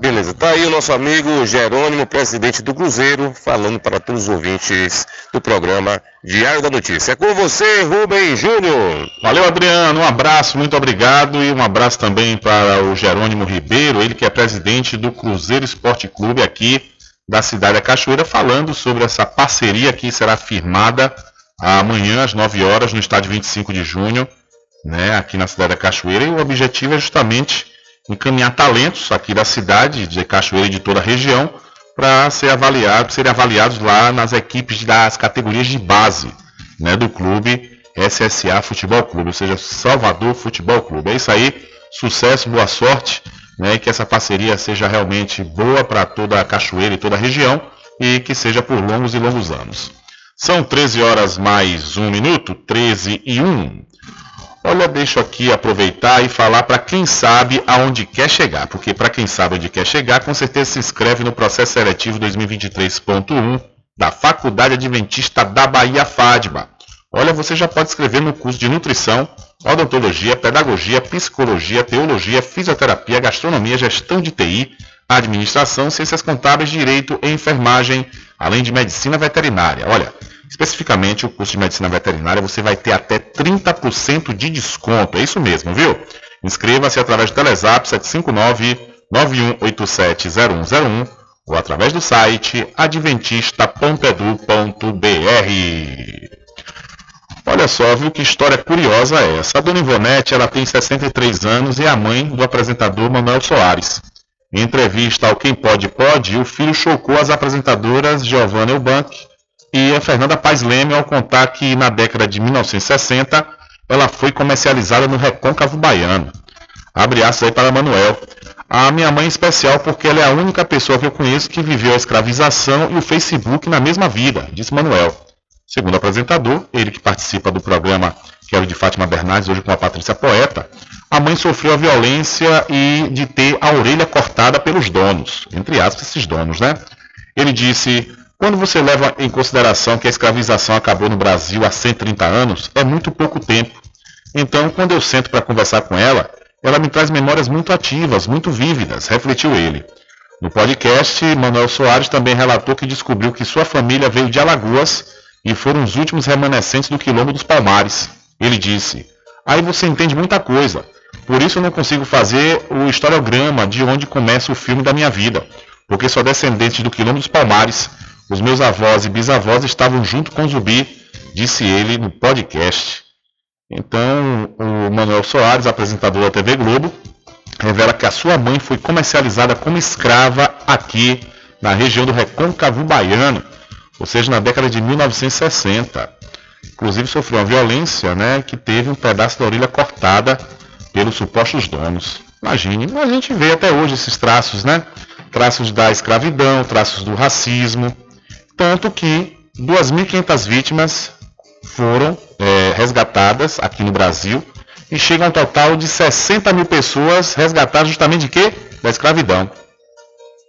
S19: Beleza, tá aí o nosso amigo Jerônimo, presidente do Cruzeiro, falando para todos os ouvintes do programa Diário da Notícia. É com você, Rubem Júnior.
S1: Valeu, Adriano, um abraço, muito obrigado e um abraço também para o Jerônimo Ribeiro, ele que é presidente do Cruzeiro Esporte Clube aqui da cidade da Cachoeira, falando sobre essa parceria que será firmada amanhã às 9 horas no estádio 25 de junho, né, aqui na cidade da Cachoeira, e o objetivo é justamente encaminhar talentos aqui da cidade, de Cachoeira e de toda a região, para ser avaliados, serem avaliados lá nas equipes das categorias de base né, do clube SSA Futebol Clube, ou seja, Salvador Futebol Clube. É isso aí, sucesso, boa sorte, né, que essa parceria seja realmente boa para toda a Cachoeira e toda a região e que seja por longos e longos anos. São 13 horas mais um minuto, 13 e 1. Olha, deixo aqui aproveitar e falar para quem sabe aonde quer chegar, porque para quem sabe onde quer chegar, com certeza se inscreve no processo seletivo 2023.1 da Faculdade Adventista da Bahia FADBA. Olha, você já pode escrever no curso de nutrição, odontologia, pedagogia, psicologia, teologia, fisioterapia, gastronomia, gestão de TI, administração, ciências contábeis, direito e enfermagem, além de medicina veterinária. Olha, Especificamente, o curso de medicina veterinária você vai ter até 30% de desconto. É isso mesmo, viu? Inscreva-se através do Telezap 759 91870101 ou através do site adventista.edu.br. Olha só, viu que história curiosa é essa. A dona Ivonete, ela tem 63 anos e é a mãe do apresentador Manuel Soares. Em entrevista ao Quem Pode Pode, o filho chocou as apresentadoras Giovanna Eubank e a Fernanda Paz Leme ao contar que na década de 1960 ela foi comercializada no Recôncavo Baiano. Abre aspas aí para Manuel. A minha mãe é especial porque ela é a única pessoa que eu conheço que viveu a escravização e o Facebook na mesma vida, disse Manuel. Segundo o apresentador, ele que participa do programa que é o de Fátima Bernardes, hoje com a Patrícia Poeta, a mãe sofreu a violência e de ter a orelha cortada pelos donos, entre aspas, esses donos, né? Ele disse: quando você leva em consideração que a escravização acabou no Brasil há 130 anos, é muito pouco tempo. Então, quando eu sento para conversar com ela, ela me traz memórias muito ativas, muito vívidas, refletiu ele. No podcast, Manuel Soares também relatou que descobriu que sua família veio de Alagoas e foram os últimos remanescentes do Quilombo dos Palmares. Ele disse: Aí você entende muita coisa. Por isso eu não consigo fazer o historiograma de onde começa o filme da minha vida, porque sou descendente do Quilombo dos Palmares os meus avós e bisavós estavam junto com o Zumbi, disse ele no podcast. Então, o Manuel Soares, apresentador da TV Globo, revela que a sua mãe foi comercializada como escrava aqui na região do Recôncavo Baiano, ou seja, na década de 1960. inclusive sofreu uma violência, né, que teve um pedaço da orelha cortada pelos supostos donos. Imagine, a gente vê até hoje esses traços, né? Traços da escravidão, traços do racismo, tanto que 2.500 vítimas foram é, resgatadas aqui no Brasil e chega a um total de 60 mil pessoas resgatadas justamente de quê? Da escravidão.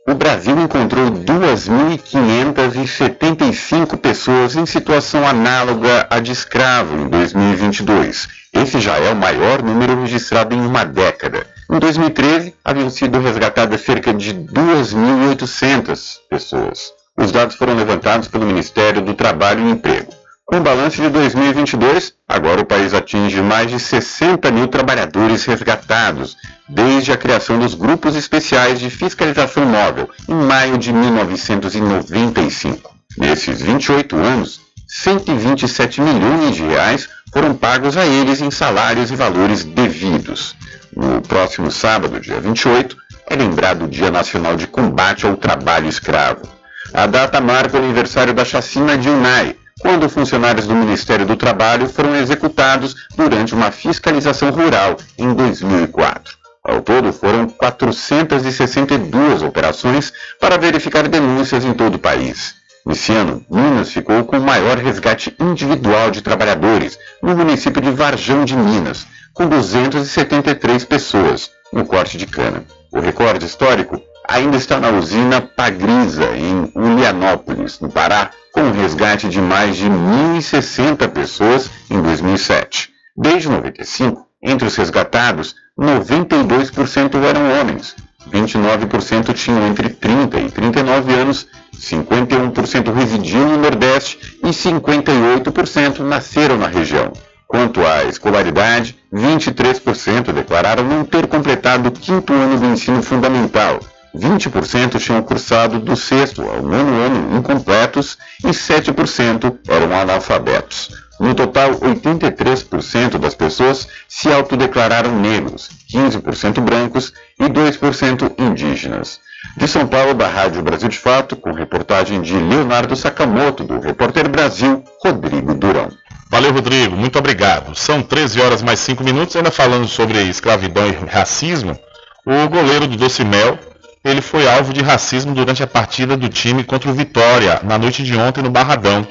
S21: O Brasil encontrou 2.575 pessoas em situação análoga à de escravo em 2022. Esse já é o maior número registrado em uma década. Em 2013, haviam sido resgatadas cerca de 2.800 pessoas. Os dados foram levantados pelo Ministério do Trabalho e Emprego. Com o balanço de 2022, agora o país atinge mais de 60 mil trabalhadores resgatados, desde a criação dos grupos especiais de fiscalização móvel, em maio de 1995. Nesses 28 anos, 127 milhões de reais foram pagos a eles em salários e valores devidos. No próximo sábado, dia 28, é lembrado o Dia Nacional de Combate ao Trabalho Escravo. A data marca o aniversário da chacina de Unai, quando funcionários do Ministério do Trabalho foram executados durante uma fiscalização rural em 2004. Ao todo, foram 462 operações para verificar denúncias em todo o país. Nesse ano, Minas ficou com o maior resgate individual de trabalhadores, no município de Varjão de Minas, com 273 pessoas, no corte de cana. O recorde histórico ainda está na usina Pagriza, em Ulianópolis, no Pará, com um resgate de mais de 1.060 pessoas em 2007. Desde 95, entre os resgatados, 92% eram homens, 29% tinham entre 30 e 39 anos, 51% residiam no Nordeste e 58% nasceram na região. Quanto à escolaridade, 23% declararam não ter completado o quinto ano do ensino fundamental, 20% tinham cursado do sexto ao nono ano incompletos e 7% eram analfabetos. No total, 83% das pessoas se autodeclararam negros, 15% brancos e 2% indígenas. De São Paulo, da Rádio Brasil de Fato, com reportagem de Leonardo Sakamoto, do Repórter Brasil, Rodrigo Durão.
S1: Valeu, Rodrigo. Muito obrigado. São 13 horas mais 5 minutos. Ainda falando sobre escravidão e racismo, o goleiro do Docimel ele foi alvo de racismo durante a partida do time contra o Vitória, na noite de ontem no Barradão.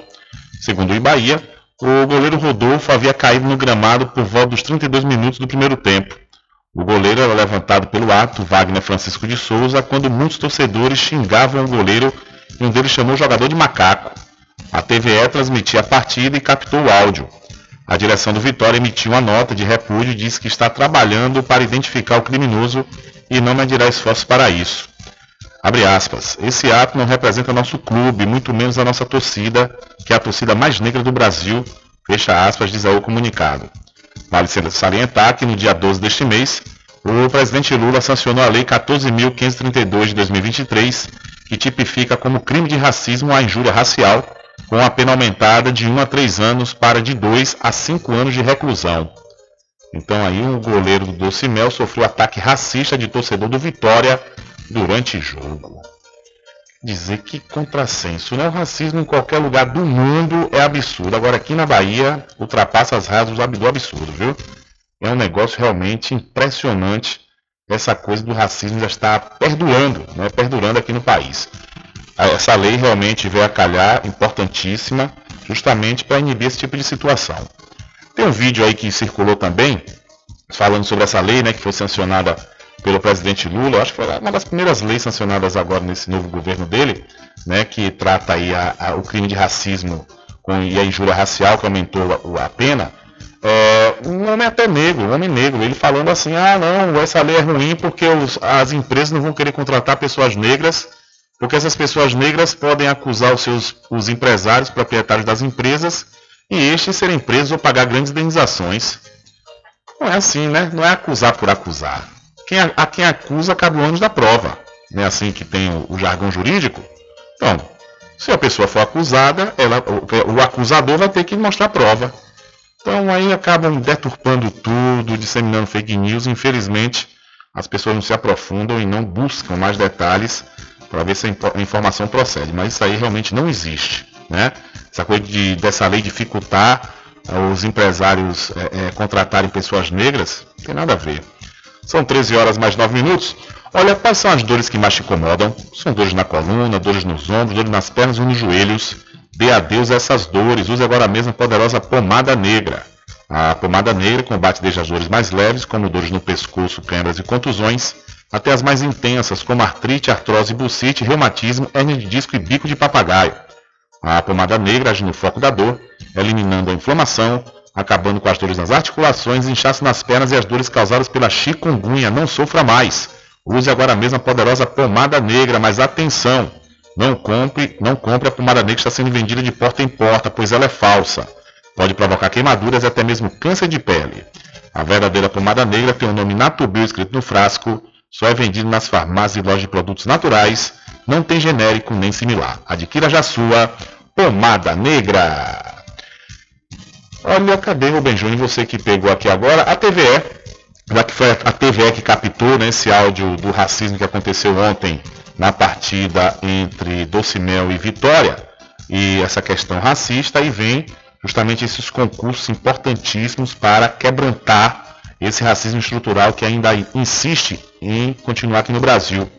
S1: Segundo o Bahia, o goleiro Rodolfo havia caído no gramado por volta dos 32 minutos do primeiro tempo. O goleiro era levantado pelo ato Wagner Francisco de Souza quando muitos torcedores xingavam o goleiro e um deles chamou o jogador de macaco. A TVE transmitia a partida e captou o áudio. A direção do Vitória emitiu uma nota de repúdio e disse que está trabalhando para identificar o criminoso e não medirá esforços para isso. Abre aspas. Esse ato não representa nosso clube, muito menos a nossa torcida, que é a torcida mais negra do Brasil. Fecha aspas, diz aí o comunicado. Vale salientar que no dia 12 deste mês, o presidente Lula sancionou a Lei 14.532 de 2023, que tipifica como crime de racismo a injúria racial, com a pena aumentada de 1 a 3 anos para de 2 a 5 anos de reclusão. Então aí o goleiro do Doce Mel sofreu ataque racista de torcedor do Vitória durante jogo. Dizer que contrassenso, né? O racismo em qualquer lugar do mundo é absurdo. Agora aqui na Bahia ultrapassa as razas do absurdo, viu? É um negócio realmente impressionante. Essa coisa do racismo já está perdurando, né? Perdurando aqui no país. Essa lei realmente veio a calhar, importantíssima, justamente para inibir esse tipo de situação. Tem um vídeo aí que circulou também, falando sobre essa lei, né, que foi sancionada pelo presidente Lula, acho que foi uma das primeiras leis sancionadas agora nesse novo governo dele, né, que trata aí a, a, o crime de racismo com, e a injúria racial, que aumentou a, a pena. É, um homem até negro, um homem negro, ele falando assim, ah não, essa lei é ruim porque os, as empresas não vão querer contratar pessoas negras, porque essas pessoas negras podem acusar os seus os empresários, proprietários das empresas, e estes serem presos ou pagar grandes indenizações. Não é assim, né? Não é acusar por acusar. Quem, a, quem acusa cabe o ônus da prova. Não é assim que tem o, o, jargão jurídico? Então, se a pessoa for acusada, ela, o, o acusador vai ter que mostrar prova. Então aí acabam deturpando tudo, disseminando fake news. Infelizmente, as pessoas não se aprofundam e não buscam mais detalhes para ver se a informação procede. Mas isso aí realmente não existe. Né? Essa coisa de, dessa lei dificultar os empresários é, é, contratarem pessoas negras, não tem nada a ver. São 13 horas mais 9 minutos. Olha, quais são as dores que mais te incomodam? São dores na coluna, dores nos ombros, dores nas pernas e nos joelhos. Dê adeus a essas dores. Use agora mesmo a poderosa pomada negra. A pomada negra combate desde as dores mais leves, como dores no pescoço, câimbras e contusões, até as mais intensas, como artrite, artrose, bucite, reumatismo, hernia de disco e bico de papagaio. A pomada negra age no foco da dor, eliminando a inflamação, acabando com as dores nas articulações, inchaço nas pernas e as dores causadas pela chikungunya. Não sofra mais. Use agora mesmo a poderosa pomada negra, mas atenção! Não compre, não compre a pomada negra que está sendo vendida de porta em porta, pois ela é falsa. Pode provocar queimaduras e até mesmo câncer de pele. A verdadeira pomada negra tem o nome Natubio escrito no frasco, só é vendido nas farmácias e lojas de produtos naturais, não tem genérico nem similar. Adquira já sua pomada negra. Olha, cadê o Benjúnior? Você que pegou aqui agora. A TVE, já que foi a TVE que captou né, esse áudio do racismo que aconteceu ontem na partida entre Docimel e Vitória, e essa questão racista, e vem justamente esses concursos importantíssimos para quebrantar esse racismo estrutural que ainda insiste em continuar aqui no Brasil.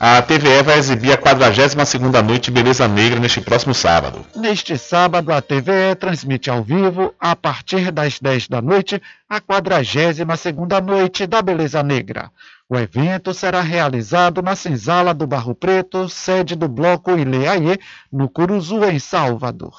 S1: A TVE vai exibir a 42ª Noite Beleza Negra neste próximo sábado.
S22: Neste sábado, a TVE transmite ao vivo, a partir das 10 da noite, a 42ª Noite da Beleza Negra. O evento será realizado na Senzala do Barro Preto, sede do Bloco Ileaie, no Curuzu, em Salvador.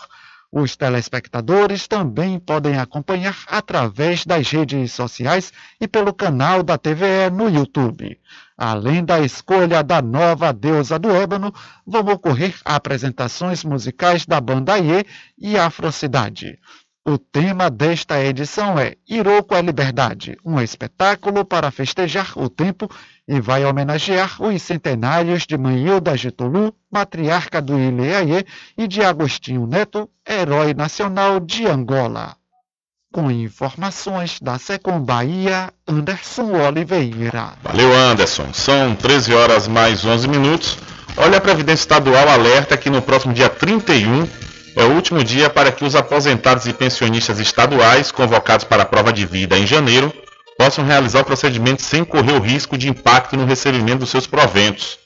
S22: Os telespectadores também podem acompanhar através das redes sociais e pelo canal da TVE no YouTube. Além da escolha da nova deusa do ébano, vão ocorrer apresentações musicais da banda IE e Afrocidade. O tema desta edição é Iroko é Liberdade, um espetáculo para festejar o tempo e vai homenagear os centenários de Manhilda Getulu, matriarca do Ileaie, e de Agostinho Neto, herói nacional de Angola. Com informações da Secom Bahia, Anderson Oliveira.
S1: Valeu, Anderson. São 13 horas mais 11 minutos. Olha, a Previdência Estadual alerta que no próximo dia 31 é o último dia para que os aposentados e pensionistas estaduais convocados para a prova de vida em janeiro possam realizar o procedimento sem correr o risco de impacto no recebimento dos seus proventos.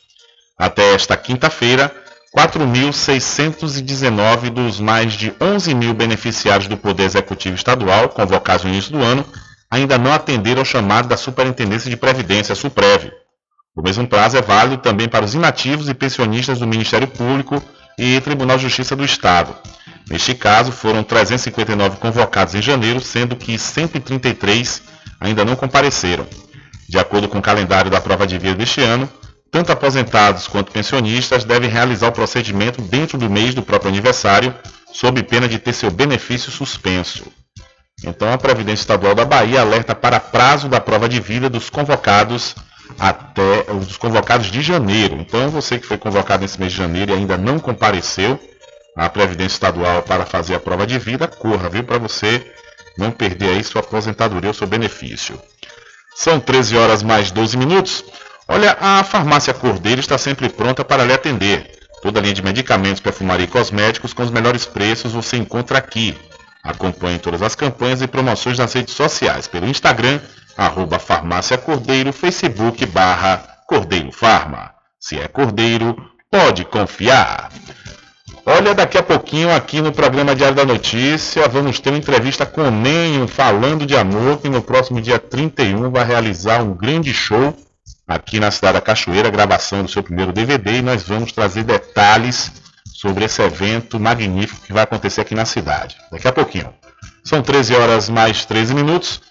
S1: Até esta quinta-feira, 4.619 dos mais de 11 mil beneficiários do Poder Executivo Estadual, convocados no início do ano, ainda não atenderam ao chamado da Superintendência de Previdência, SUPREV. O mesmo prazo é válido também para os inativos e pensionistas do Ministério Público e Tribunal de Justiça do Estado. Neste caso, foram 359 convocados em janeiro, sendo que 133 ainda não compareceram. De acordo com o calendário da prova de vida deste ano, tanto aposentados quanto pensionistas devem realizar o procedimento dentro do mês do próprio aniversário, sob pena de ter seu benefício suspenso. Então, a Previdência Estadual da Bahia alerta para prazo da prova de vida dos convocados até os convocados de janeiro. Então, você que foi convocado nesse mês de janeiro e ainda não compareceu à Previdência Estadual para fazer a prova de vida, corra, viu, para você não perder aí sua aposentadoria ou seu benefício. São 13 horas mais 12 minutos. Olha, a farmácia Cordeiro está sempre pronta para lhe atender. Toda a linha de medicamentos, perfumaria e cosméticos com os melhores preços você encontra aqui. Acompanhe todas as campanhas e promoções nas redes sociais, pelo Instagram, arroba farmácia Cordeiro, Facebook barra Cordeiro Farma. Se é Cordeiro, pode confiar. Olha, daqui a pouquinho aqui no programa Diário da Notícia, vamos ter uma entrevista com o Nenho falando de amor, que no próximo dia 31 vai realizar um grande show aqui na cidade da Cachoeira, gravação do seu primeiro DVD, e nós vamos trazer detalhes sobre esse evento magnífico que vai acontecer aqui na cidade. Daqui a pouquinho. São 13 horas mais 13 minutos.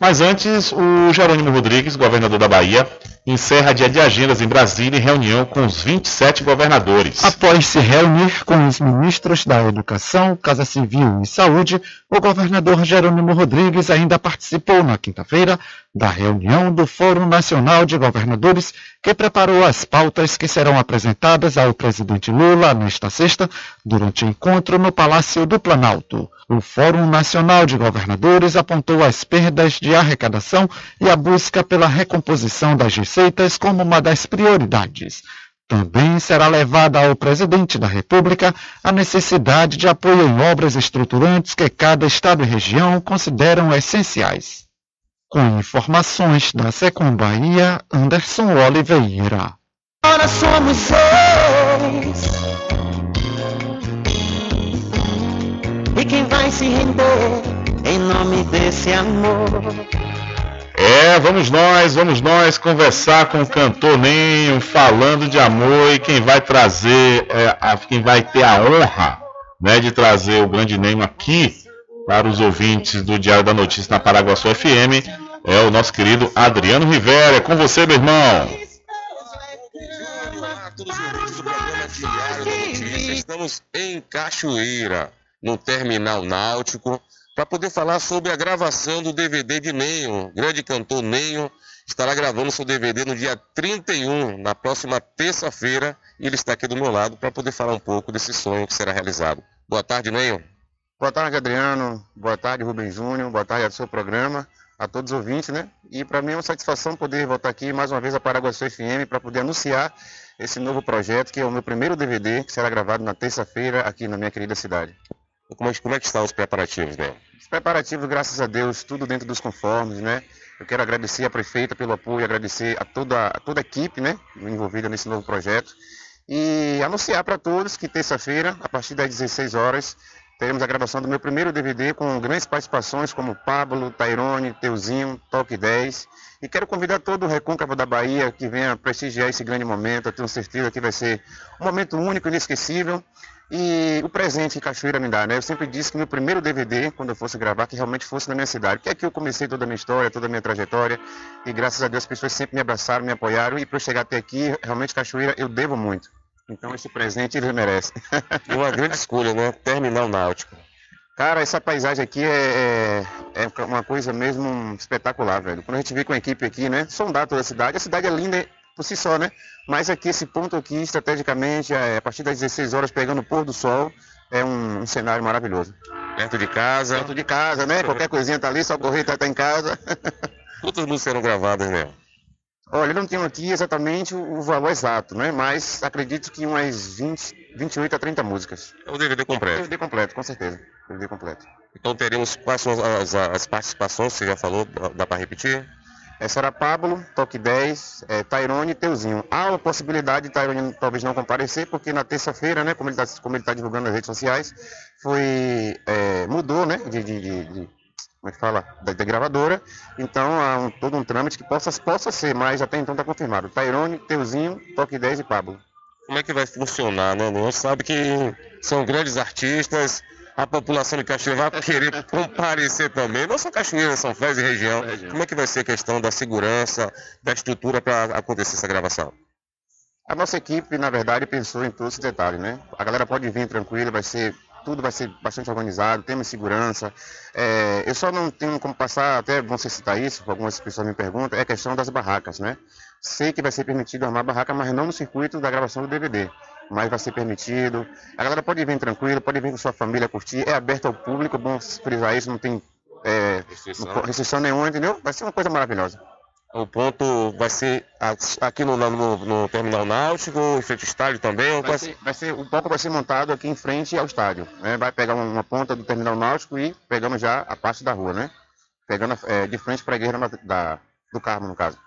S1: Mas antes, o Jerônimo Rodrigues, governador da Bahia, encerra dia de agendas em Brasília em reunião com os 27 governadores.
S22: Após se reunir com os ministros da Educação, Casa Civil e Saúde, o governador Jerônimo Rodrigues ainda participou na quinta-feira da reunião do Fórum Nacional de Governadores, que preparou as pautas que serão apresentadas ao presidente Lula nesta sexta, durante o encontro no Palácio do Planalto. O Fórum Nacional de Governadores apontou as perdas de arrecadação e a busca pela recomposição das receitas como uma das prioridades. Também será levada ao presidente da República a necessidade de apoio em obras estruturantes que cada estado e região consideram essenciais. Com informações da Secom Bahia, Anderson Oliveira.
S17: Agora somos seis. E quem vai se render em nome desse amor?
S1: É, vamos nós, vamos nós conversar com o cantor Nenho, falando de amor e quem vai trazer, é, a- quem vai ter a honra né, de trazer o grande Nenho aqui para os ouvintes do Diário da Notícia na Paraguaçu FM é o nosso querido Adriano Rivera. É com você, meu irmão.
S19: Diário da Notícia. Estamos em Cachoeira, no Terminal Náutico, para poder falar sobre a gravação do DVD de Nenho. O grande cantor Nenho estará gravando seu DVD no dia 31, na próxima terça-feira, e ele está aqui do meu lado para poder falar um pouco desse sonho que será realizado. Boa tarde, Nenho.
S23: Boa tarde, Adriano. Boa tarde, Rubem Júnior. Boa tarde ao seu programa, a todos os ouvintes, né? E para mim é uma satisfação poder voltar aqui mais uma vez a Paraguaçu FM para poder anunciar esse novo projeto, que é o meu primeiro DVD, que será gravado na terça-feira aqui na minha querida cidade.
S19: Como é, como é que estão os preparativos, Nenho?
S23: Os preparativos, graças a Deus, tudo dentro dos conformes, né? Eu quero agradecer a prefeita pelo apoio, agradecer a toda, a toda a equipe, né, envolvida nesse novo projeto. E anunciar para todos que terça-feira, a partir das 16 horas, teremos a gravação do meu primeiro DVD com grandes participações como Pablo, Tairone, Teuzinho, Toque 10. E quero convidar todo o recôncavo da Bahia que venha prestigiar esse grande momento. Eu tenho certeza que vai ser um momento único, inesquecível. E o presente que Cachoeira me dá, né? Eu sempre disse que meu primeiro DVD, quando eu fosse gravar, que realmente fosse na minha cidade. Porque aqui eu comecei toda a minha história, toda a minha trajetória. E graças a Deus as pessoas sempre me abraçaram, me apoiaram. E para eu chegar até aqui, realmente Cachoeira, eu devo muito. Então esse presente ele merece.
S19: E uma grande escolha, né? Terminal Náutico.
S23: Cara, essa paisagem aqui é, é, é uma coisa mesmo espetacular, velho. Quando a gente vê com a equipe aqui, né? Sondar toda a cidade. A cidade é linda por si só, né? Mas aqui, esse ponto aqui, estrategicamente, é, a partir das 16 horas, pegando o pôr do sol, é um, um cenário maravilhoso.
S19: Perto de casa.
S23: Perto de casa, né? Qualquer coisinha tá ali, só correr tá, tá em casa.
S19: Quantas músicas serão gravadas, né?
S23: Olha, eu não tenho aqui exatamente o o valor exato, né? Mas acredito que umas 20, 28 a 30 músicas.
S19: É o DVD completo.
S23: DVD completo, com certeza. DVD completo.
S19: Então teremos quais são as, as participações, você já falou, dá, para repetir?
S23: Essa era Pablo, Toque 10, é, Tairone e Teuzinho. Há a possibilidade de Tairone talvez não comparecer, porque na terça-feira, né, como ele está divulgando nas redes sociais, foi, é, mudou né, de- de- de- como é que fala? Da, da gravadora. Então há um- todo um trâmite que possa, possa ser, mas até então está confirmado. Tairone, Teuzinho, Toque 10 e Pablo.
S19: Como é que vai funcionar, né? Gente sabe que são grandes artistas, a população de Cachoeira vai querer comparecer também, não só Cachoeira, São Fés e região. Como é que vai ser a questão da segurança, da estrutura para acontecer essa gravação?
S23: A nossa equipe, na verdade, pensou em todos os detalhes, né? A galera pode vir tranquila, vai ser tudo vai ser bastante organizado, temos segurança. É, eu só não tenho como passar, até vão citar isso, algumas pessoas me perguntam, é a questão das barracas, né? Sei que vai ser permitido armar barraca, mas não no circuito da gravação do DVD. Mas vai ser permitido. A galera pode vir tranquilo, pode vir com sua família curtir. É aberto ao público, bom frisar isso, não tem é,
S19: Restrição.
S23: restrição nenhuma, entendeu? Vai ser uma coisa maravilhosa.
S19: O ponto vai ser aqui no, no- no Terminal Náutico, em frente ao estádio também?
S23: Vai ser, vai ser- o palco vai ser montado aqui em frente ao estádio. né? Vai pegar uma, uma ponta do terminal náutico e pegando já a parte da rua, né? Pegando é, de frente para a igreja da- do Carmo, no caso.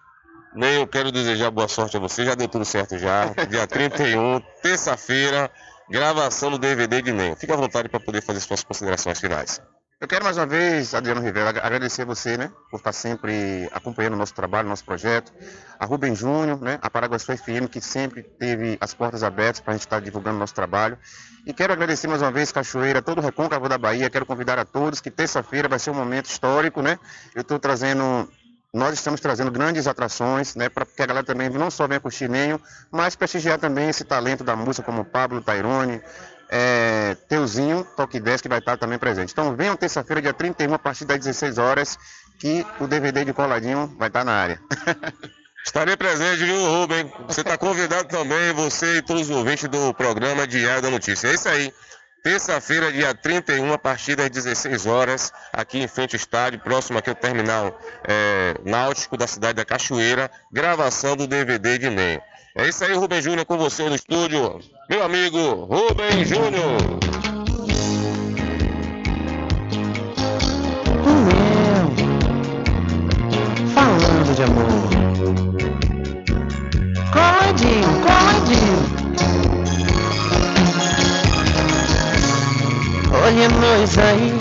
S19: Nem eu quero desejar boa sorte a você, já deu tudo certo já. Dia 31, terça-feira, gravação do DVD de Ney. Fique à vontade para poder fazer suas considerações finais.
S23: Eu quero mais uma vez, Adriano Rivera, ag- agradecer você, né, por estar sempre acompanhando o nosso trabalho, nosso projeto. A Rubem Júnior, né, a Paraguaçu FM, que sempre teve as portas abertas para a gente estar divulgando o nosso trabalho. E quero agradecer mais uma vez, Cachoeira, todo o recôncavo da Bahia. Quero convidar a todos que terça-feira vai ser um momento histórico, né? Eu estou trazendo nós estamos trazendo grandes atrações, né, para que a galera também não só venha curtir Nenho, mas prestigiar também esse talento da música como Pablo Tairone, é, Teuzinho, Toque 10, que vai estar também presente. Então venham terça-feira, dia 31, a partir das 16 horas, que o DVD de Coladinho vai estar na área.
S19: Estarei presente, viu, Rubem? Você está convidado também, você e todos os ouvintes do programa Diário da Notícia. É isso aí. Terça-feira, dia 31, a partir das 16 horas, aqui em frente ao estádio, próximo aqui ao terminal é, náutico da cidade da Cachoeira, gravação do DVD de Ney. É isso aí, Rubem Júnior, com você no estúdio. Meu amigo Rubem Júnior.
S17: Falando de amor. Coladinho, coladinho. Olha nós aí.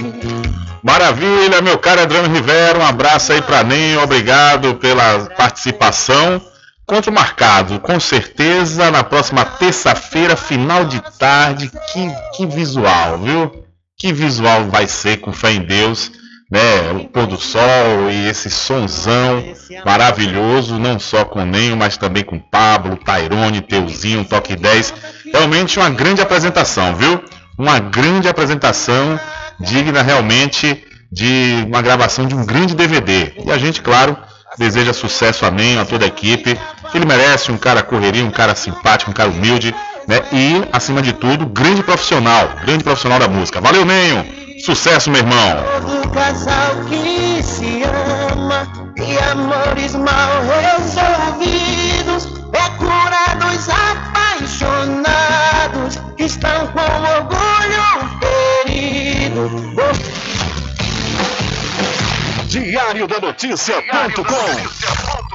S1: Maravilha, meu caro Adriano Rivera, um abraço aí para Ninho, obrigado pela participação. Encontro marcado, com certeza, na próxima terça-feira, final de tarde. Que, que visual, viu? Que visual vai ser, com fé em Deus, né? O pôr do sol e esse sonzão maravilhoso, não só com Nenho, mas também com Pablo, Tairone, Teuzinho, Toque 10. Realmente uma grande apresentação, viu? Uma grande apresentação, digna realmente de uma gravação de um grande DVD. E a gente, claro, deseja sucesso a Nenho, a toda a equipe. Ele merece um cara correria, um cara simpático, um cara humilde, né? E, acima de tudo, grande profissional, grande profissional da música. Valeu, Nenho! Sucesso, meu irmão!
S17: Todo casal que se ama e amores mal resolvidos, procurados apaixonados, estão com orgulho ferido.
S3: Diário da Notícia.com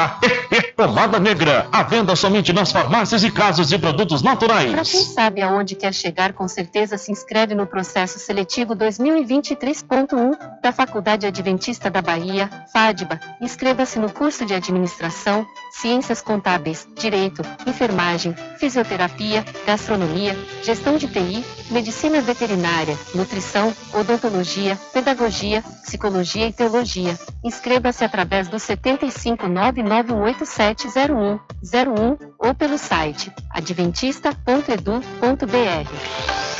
S24: me orar. Pomada negra, à venda somente nas farmácias e casas de produtos
S16: Para
S24: naturais.
S16: quem sabe aonde quer chegar, com certeza se inscreve no processo seletivo 2023.1 da Faculdade Adventista da Bahia, FADBA. Inscreva-se no curso de Administração, Ciências Contábeis, Direito, Enfermagem, Fisioterapia, Gastronomia, Gestão de TI, Medicina Veterinária, Nutrição, Odontologia, Pedagogia, Psicologia e Teologia. Inscreva-se através do 75991870101 ou pelo site adventista.edu.br.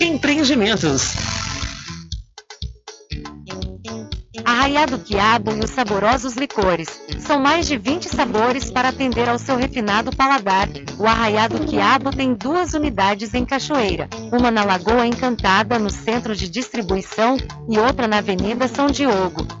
S12: Empreendimentos.
S25: Arraiado Quiabo e os saborosos licores. São mais de 20 sabores para atender ao seu refinado paladar. O Arraiado Quiabo tem duas unidades em Cachoeira. Uma na Lagoa Encantada, no centro de distribuição, e outra na Avenida São Diogo.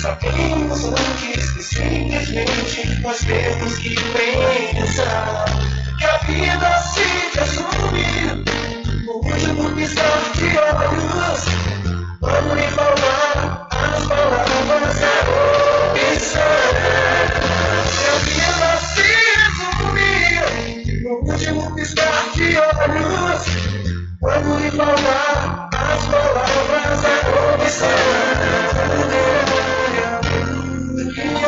S17: Sabemos antes que simplesmente nós temos que pensar que a vida se resume no último piscar de olhos. Vamos lhe falar as palavras da opção. Que a vida se resume no último piscar de olhos. Quando lhe falar as palavras da comissão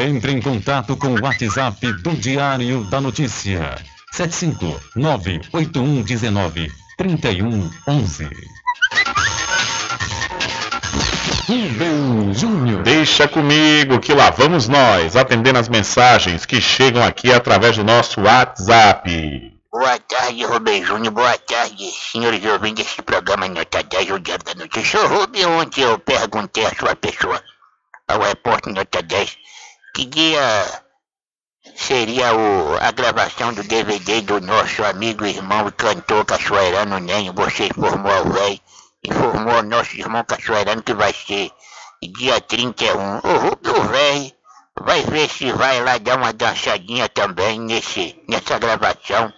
S2: Entre em contato com o WhatsApp do Diário da Notícia. 759-8119-3111. Rubem Júnior.
S1: Deixa comigo que lá vamos nós, atendendo as mensagens que chegam aqui através do nosso WhatsApp.
S26: Boa tarde, Rubem Júnior. Boa tarde, senhores ouvintes desse programa Nota 10, o Diário da Notícia. Ô, Rubem, ontem eu perguntei à sua pessoa, ao repórter Nota 10, que dia seria o, a gravação do DVD do nosso amigo irmão e cantor cachoeirano Nenho. Você informou ao velho, informou ao nosso irmão cachoeirano que vai ser dia 31. O Rubio velho vai ver se vai lá dar uma dançadinha também nesse, nessa gravação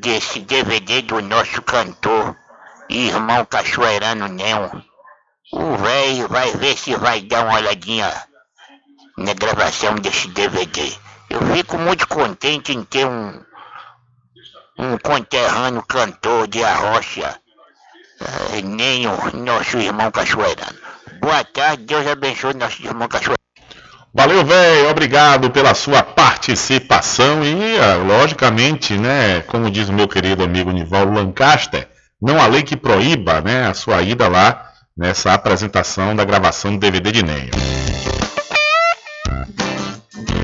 S26: desse DVD do nosso cantor e irmão cachoeirano Nenho. O velho vai ver se vai dar uma olhadinha na gravação desse DVD. Eu fico muito contente em ter um, um conterrâneo cantor de Arrocha, eh, nem o nosso irmão Cachoeirano. Boa tarde, Deus abençoe nosso irmão Cachoeirano.
S1: Valeu, velho. Obrigado pela sua participação e, ah, logicamente, né, como diz o meu querido amigo Nival Lancaster, não há lei que proíba, né, a sua ida lá nessa apresentação da gravação do DVD de Nenho.
S17: Okay.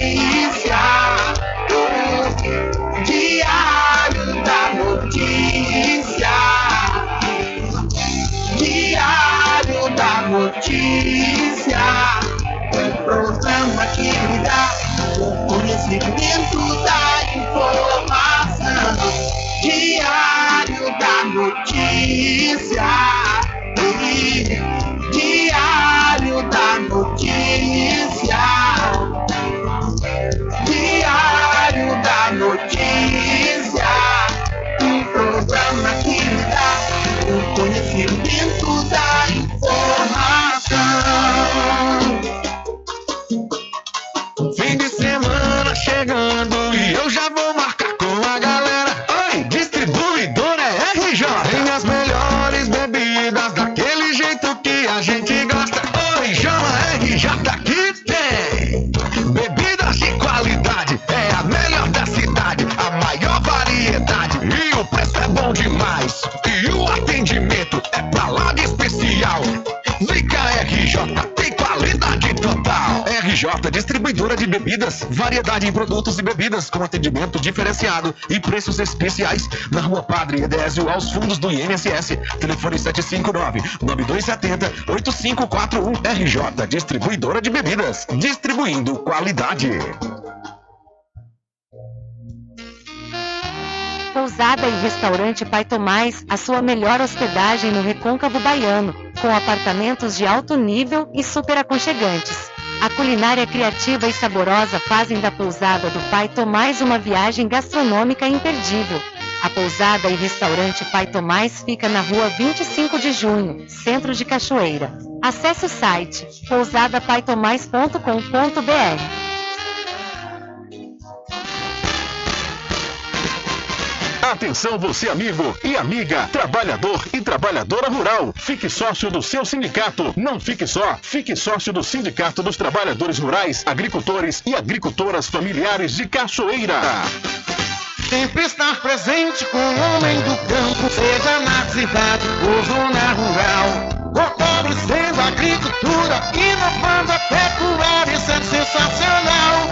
S17: Programa que lhe dá o conhecimento da informação. Diário da Notícia. Bebidas,
S27: variedade em produtos e bebidas com atendimento diferenciado e preços especiais na Rua Padre Edésio, aos fundos do INSS. Telefone 759-9270-8541 RJ, distribuidora de bebidas, distribuindo qualidade.
S25: Pousada e Restaurante Pai Tomás, a sua melhor hospedagem no Recôncavo Baiano, com apartamentos de alto nível e super aconchegantes. A culinária criativa e saborosa fazem da pousada do Pai Tomás uma viagem gastronômica imperdível. A pousada e restaurante Pai Tomás fica na rua 25 de junho, centro de Cachoeira. Acesse o site pousadapaitomais.com.br.
S3: Atenção você amigo e amiga, trabalhador e trabalhadora rural. Fique sócio do seu sindicato. Não fique só, fique sócio do Sindicato dos Trabalhadores Rurais, Agricultores e Agricultoras Familiares de Cachoeira.
S28: Sempre estar presente com o homem do campo, seja na cidade ou zona rural. Fortalecendo a agricultura, inovando a pecuária, isso é sensacional.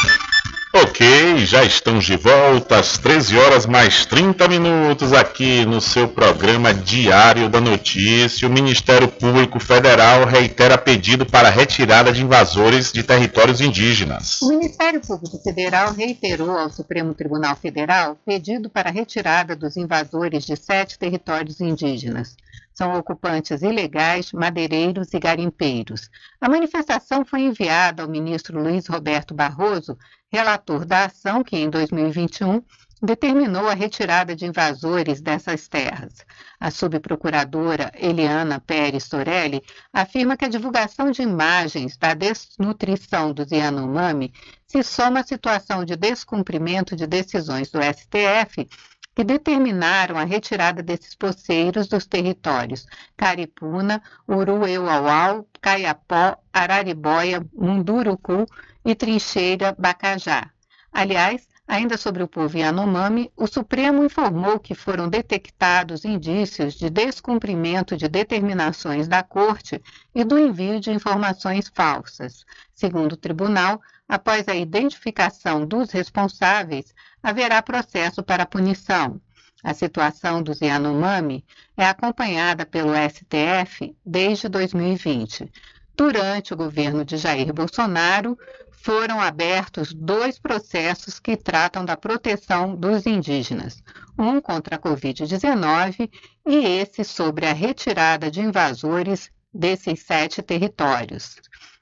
S1: Ok, já estamos de volta às 13 horas mais 30 minutos aqui no seu programa Diário da Notícia. O Ministério Público Federal reitera pedido para retirada de invasores de territórios indígenas.
S29: O Ministério Público Federal reiterou ao Supremo Tribunal Federal pedido para retirada dos invasores de sete territórios indígenas. São ocupantes ilegais, madeireiros e garimpeiros. A manifestação foi enviada ao ministro Luiz Roberto Barroso, relator da ação que, em 2021, determinou a retirada de invasores dessas terras. A subprocuradora Eliana Pérez Torelli afirma que a divulgação de imagens da desnutrição dos Yanomami se soma à situação de descumprimento de decisões do STF que determinaram a retirada desses poceiros dos territórios Caripuna, Urueuauau, Caiapó, Araribóia, Munduruku e Trincheira Bacajá. Aliás, ainda sobre o povo Yanomami, o Supremo informou que foram detectados indícios de descumprimento de determinações da Corte e do envio de informações falsas. Segundo o tribunal, após a identificação dos responsáveis, haverá processo para punição. A situação dos Yanomami é acompanhada pelo STF desde 2020. Durante o governo de Jair Bolsonaro, foram abertos dois processos que tratam da proteção dos indígenas, um contra a Covid-19 e esse sobre a retirada de invasores desses sete territórios.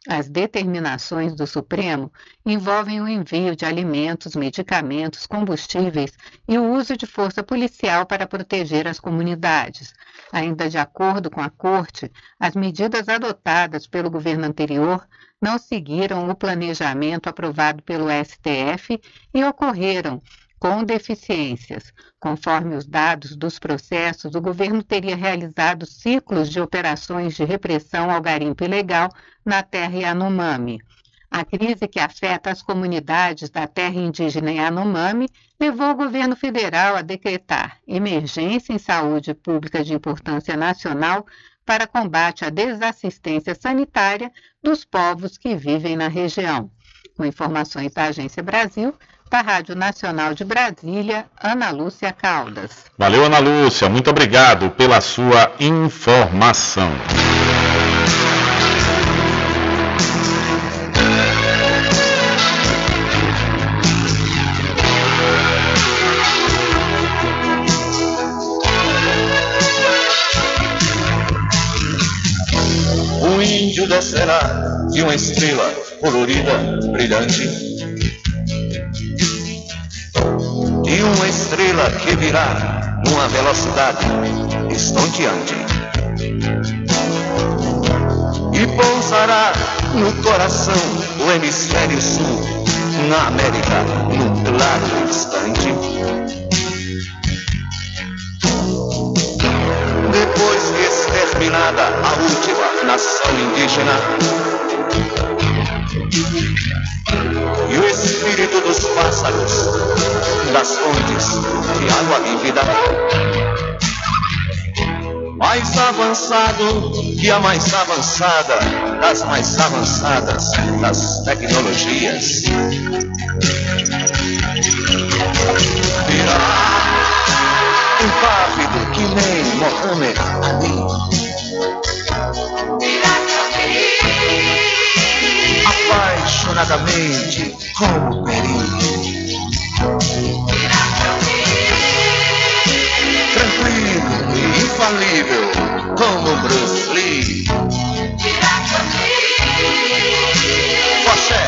S29: As determinações do Supremo envolvem o envio de alimentos, medicamentos, combustíveis e o uso de força policial para proteger as comunidades. Ainda de acordo com a Corte, as medidas adotadas pelo governo anterior não seguiram o planejamento aprovado pelo STF e ocorreram com deficiências. Conforme os dados dos processos, o governo teria realizado ciclos de operações de repressão ao garimpo ilegal na terra Yanomami. A crise que afeta as comunidades da terra indígena Yanomami levou o governo federal a decretar emergência em saúde pública de importância nacional para combate à desassistência sanitária dos povos que vivem na região. Com informações da Agência Brasil, da Rádio Nacional de Brasília, Ana Lúcia Caldas.
S1: Valeu, Ana Lúcia. Muito obrigado pela sua informação.
S30: O índio descerá de uma estrela colorida, brilhante, de uma estrela que virá numa velocidade estonteante. pulsará no coração do hemisfério sul, na América, no claro instante. Depois de exterminada a última nação indígena, e o espírito dos pássaros, das fontes de água vívida, mais avançado que a mais avançada das mais avançadas das tecnologias. Virá impávido que nem Mohamed Ali. Apaixonadamente como Peri. Tranquilo e infalível como Bruce Lee. Foché,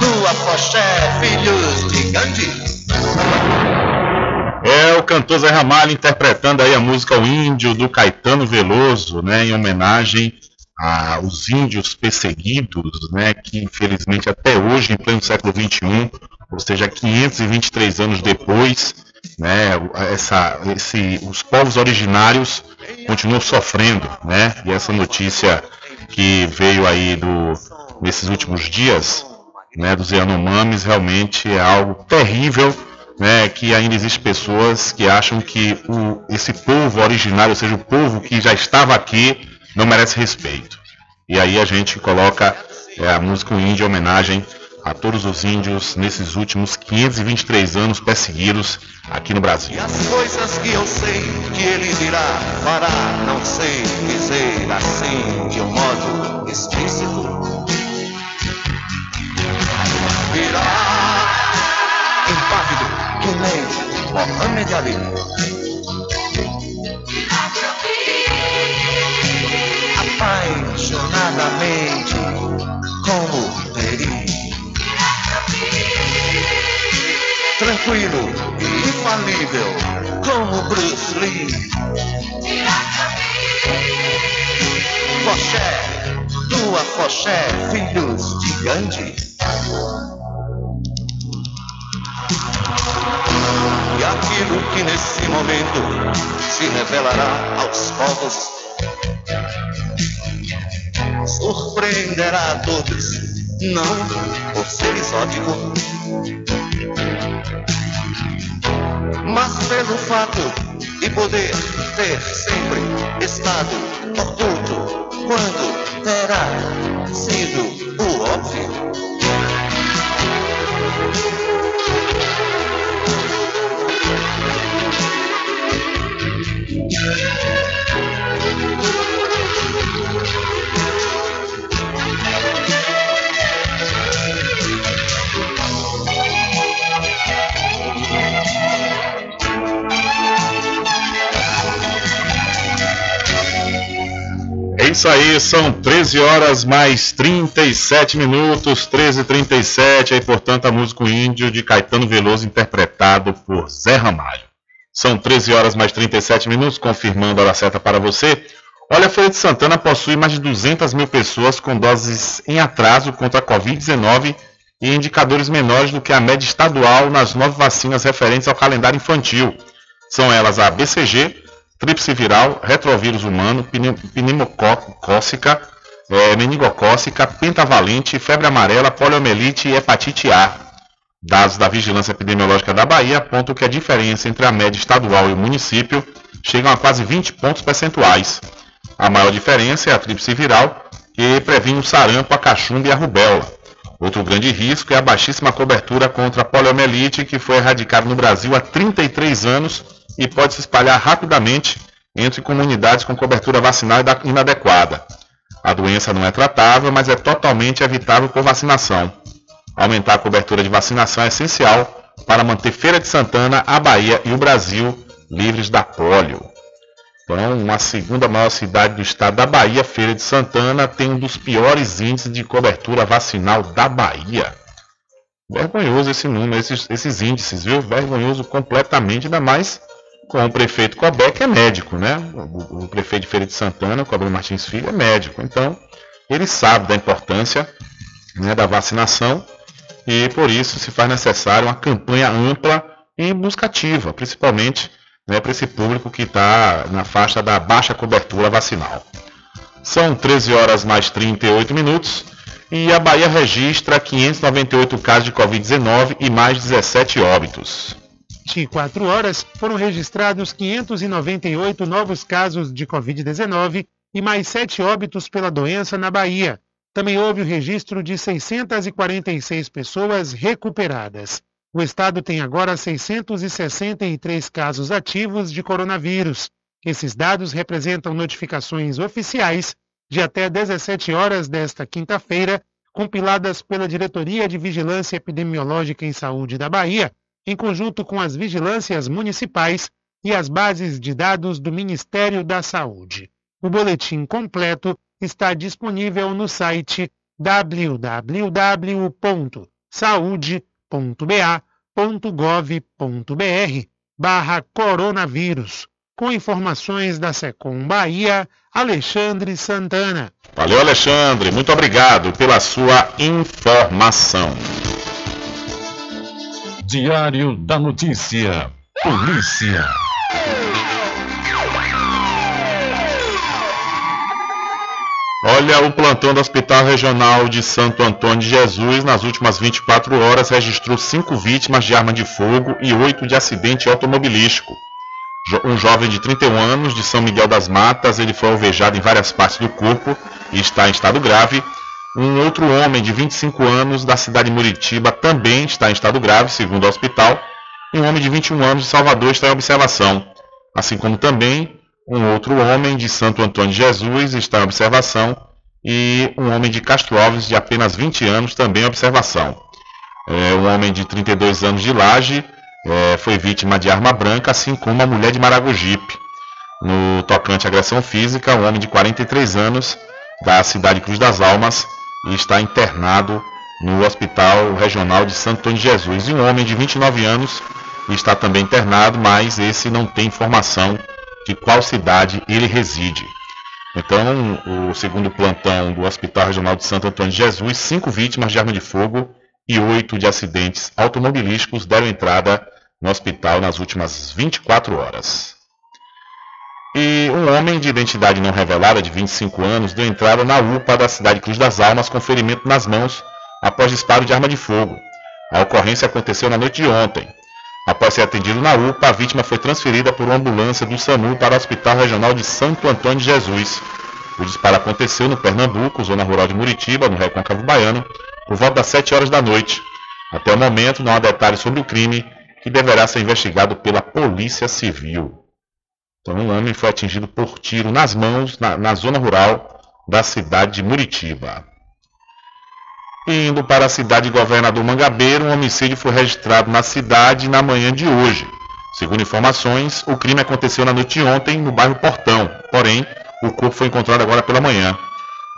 S30: tua Foché, filhos de Gandhi.
S1: É o cantor Zé Ramalho interpretando aí a música O Índio do Caetano Veloso, né, em homenagem aos índios perseguidos, né, que infelizmente até hoje, em pleno século XXI, ou seja, 523 anos depois, né, essa, esse, os povos originários continuam sofrendo, né, e essa notícia que veio aí do, nesses últimos dias, né, dos Yanomamis, realmente é algo terrível, né, que ainda existem pessoas que acham que o, esse povo originário, ou seja, o povo que já estava aqui, não merece respeito. E aí a gente coloca é, a música índio em homenagem a todos os índios nesses últimos 523 anos perseguidos aqui no Brasil.
S30: E as coisas que eu sei que ele dirá, fará, não sei dizer assim de um modo explícito. Virá impávido que nem Mohamed Ali. Apaixonadamente como Peri. Tranquilo e infalível como Bruce Lee. Foché, tua Foché, filhos de Gandhi. E aquilo que nesse momento se revelará aos povos surpreenderá a todos, não por ser exótico, mas pelo fato de poder ter sempre estado oculto quando terá sido o óbvio.
S1: Isso aí, são 13 horas mais 37 minutos, 13 e 37 aí portanto a música Índio de Caetano Veloso interpretado por Zé Ramalho. São 13 horas mais 37 minutos, confirmando a hora certa para você. Olha, a Feira de Santana possui mais de 200 mil pessoas com doses em atraso contra a Covid-19 e indicadores menores do que a média estadual nas nove vacinas referentes ao calendário infantil. São elas a BCG, tríplice viral, retrovírus humano, pneu- pneumocócica, eh, meningocócica, pentavalente, febre amarela, poliomielite e hepatite A. Dados da Vigilância Epidemiológica da Bahia apontam que a diferença entre a média estadual e o município chegam a quase 20 pontos percentuais. A maior diferença é a tríplice viral, que previne o sarampo, a cachumba e a rubéola. Outro grande risco é a baixíssima cobertura contra a poliomielite, que foi erradicada no Brasil há 33 anos e pode se espalhar rapidamente entre comunidades com cobertura vacinal inadequada. A doença não é tratável, mas é totalmente evitável por vacinação. Aumentar a cobertura de vacinação é essencial para manter Feira de Santana, a Bahia e o Brasil livres da polio. Então, a segunda maior cidade do estado da Bahia, Feira de Santana, tem um dos piores índices de cobertura vacinal da Bahia. Vergonhoso esse número, esses, esses índices, viu? Vergonhoso completamente, ainda mais com o prefeito que é médico, né? O, o prefeito de Feira de Santana, Cobé Martins Filho, é médico. Então, ele sabe da importância né, da vacinação e por isso se faz necessário uma campanha ampla e busca ativa, principalmente né, para esse público que está na faixa da baixa cobertura vacinal. São 13 horas mais 38 minutos e a Bahia registra 598 casos de Covid-19 e mais 17 óbitos.
S31: 24 horas foram registrados 598 novos casos de Covid-19 e mais 7 óbitos pela doença na Bahia. Também houve o registro de 646 pessoas recuperadas. O estado tem agora 663 casos ativos de coronavírus. Esses dados representam notificações oficiais de até 17 horas desta quinta-feira, compiladas pela Diretoria de Vigilância Epidemiológica em Saúde da Bahia, em conjunto com as vigilâncias municipais e as bases de dados do Ministério da Saúde. O boletim completo está disponível no site www.saude.ba.gov.br barra coronavírus. Com informações da Secom Bahia, Alexandre Santana.
S1: Valeu, Alexandre. Muito obrigado pela sua informação.
S2: Diário da Notícia. Polícia.
S1: Olha, o plantão do Hospital Regional de Santo Antônio de Jesus, nas últimas 24 horas, registrou cinco vítimas de arma de fogo e oito de acidente automobilístico. Um jovem de 31 anos, de São Miguel das Matas, ele foi alvejado em várias partes do corpo e está em estado grave. Um outro homem de 25 anos, da cidade de Muritiba, também está em estado grave, segundo o hospital. Um homem de 21 anos, de Salvador, está em observação. Assim como também um outro homem de Santo Antônio de Jesus está em observação e um homem de Castro Alves de apenas 20 anos também em observação. É, um homem de 32 anos de Laje é, foi vítima de arma branca, assim como uma mulher de Maragogipe. No tocante à agressão física, um homem de 43 anos da cidade Cruz das Almas está internado no Hospital Regional de Santo Antônio de Jesus. E um homem de 29 anos está também internado, mas esse não tem informação de qual cidade ele reside. Então, o segundo plantão do Hospital Regional de Santo Antônio de Jesus, cinco vítimas de arma de fogo e oito de acidentes automobilísticos deram entrada no hospital nas últimas 24 horas. E um homem de identidade não revelada, de 25 anos, deu entrada na UPA da cidade Cruz das Almas com ferimento nas mãos após disparo de arma de fogo. A ocorrência aconteceu na noite de ontem. Após ser atendido na UPA, a vítima foi transferida por uma ambulância do SAMU para o Hospital Regional de Santo Antônio de Jesus. O disparo aconteceu no Pernambuco, zona rural de Muritiba, no Recôncavo Baiano, por volta das 7 horas da noite. Até o momento, não há detalhes sobre o crime, que deverá ser investigado pela Polícia Civil. Então, um homem foi atingido por tiro nas mãos na, na zona rural da cidade de Muritiba. Indo para a cidade de Governador Mangabeira, um homicídio foi registrado na cidade na manhã de hoje. Segundo informações, o crime aconteceu na noite de ontem no bairro Portão, porém, o corpo foi encontrado agora pela manhã.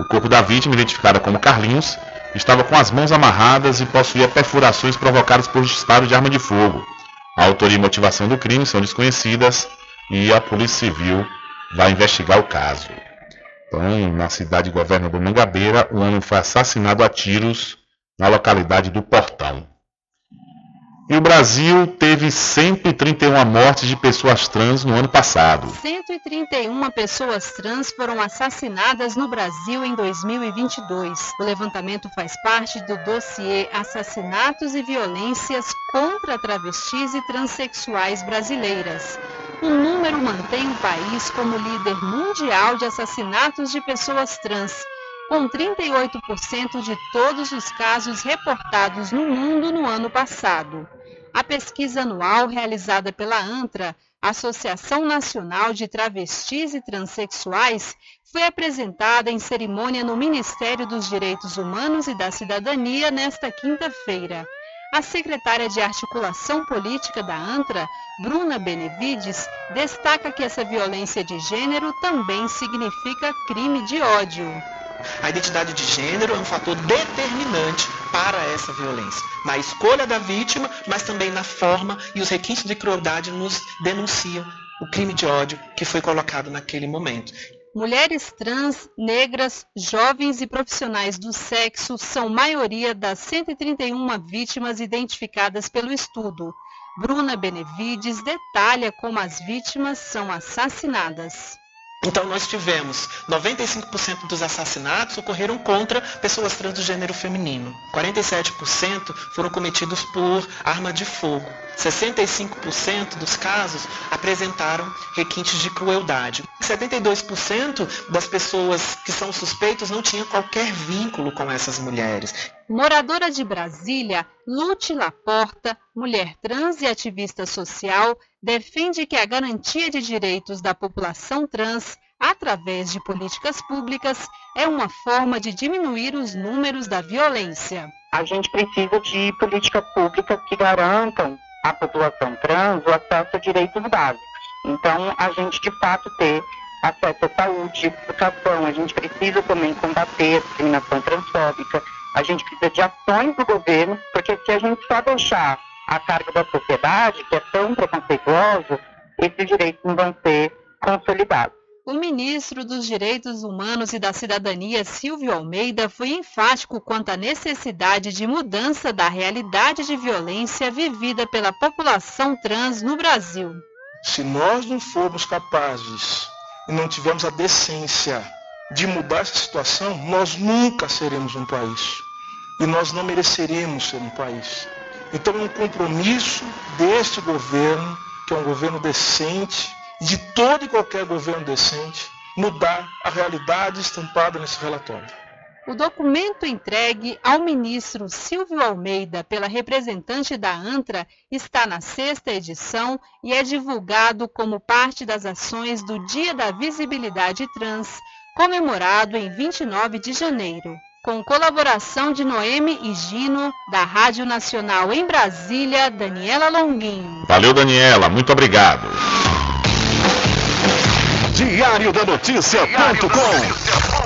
S1: O corpo da vítima, identificada como Carlinhos, estava com as mãos amarradas e possuía perfurações provocadas por disparo de arma de fogo. A autoria e motivação do crime são desconhecidas e a Polícia Civil vai investigar o caso. Então, na cidade de Governador Mangabeira, um homem foi assassinado a tiros na localidade do Portão. E o Brasil teve 131 mortes de pessoas trans no ano passado.
S14: 131 pessoas trans foram assassinadas no Brasil em 2022. O levantamento faz parte do dossiê Assassinatos e Violências contra Travestis e Transsexuais Brasileiras. O número mantém o país como líder mundial de assassinatos de pessoas trans, com 38% de todos os casos reportados no mundo no ano passado. A pesquisa anual realizada pela ANTRA, Associação Nacional de Travestis e Transsexuais, foi apresentada em cerimônia no Ministério dos Direitos Humanos e da Cidadania nesta quinta-feira. A secretária de Articulação Política da ANTRA, Bruna Benevides, destaca que essa violência de gênero também significa crime de ódio.
S32: A identidade de gênero é um fator determinante para essa violência, na escolha da vítima, mas também na forma e os requintes de crueldade nos denunciam o crime de ódio que foi colocado naquele momento.
S14: Mulheres trans, negras, jovens e profissionais do sexo são maioria das 131 vítimas identificadas pelo estudo. Bruna Benevides detalha como as vítimas são assassinadas.
S32: Então nós tivemos 95% dos assassinatos ocorreram contra pessoas trans do gênero feminino. 47% foram cometidos por arma de fogo. 65% dos casos apresentaram requintes de crueldade. 72% das pessoas que são suspeitos não tinham qualquer vínculo com essas mulheres.
S14: Moradora de Brasília, Lute Laporta, mulher trans e ativista social, defende que a garantia de direitos da população trans, através de políticas públicas, é uma forma de diminuir os números da violência.
S33: A gente precisa de políticas públicas que garantam à população trans o acesso a direitos básicos. Então, a gente de fato ter acesso à saúde, educação, a gente precisa também combater a discriminação transfóbica, a gente precisa de ações do governo, porque se a gente só deixar a carga da sociedade, que é tão preconceituosa, esses direitos não vão ser consolidados.
S14: O ministro dos Direitos Humanos e da Cidadania, Silvio Almeida, foi enfático quanto à necessidade de mudança da realidade de violência vivida pela população trans no Brasil.
S34: Se nós não formos capazes e não tivermos a decência de mudar essa situação, nós nunca seremos um país. E nós não mereceremos ser um país. Então é um compromisso deste governo, que é um governo decente, de todo e qualquer governo decente, mudar a realidade estampada nesse relatório.
S14: O documento entregue ao ministro Silvio Almeida pela representante da ANTRA está na sexta edição e é divulgado como parte das ações do Dia da Visibilidade Trans, comemorado em 29 de janeiro. Com colaboração de Noemi e Gino, da Rádio Nacional em Brasília, Daniela Longuinho.
S1: Valeu, Daniela. Muito obrigado.
S3: Diário da Notícia.com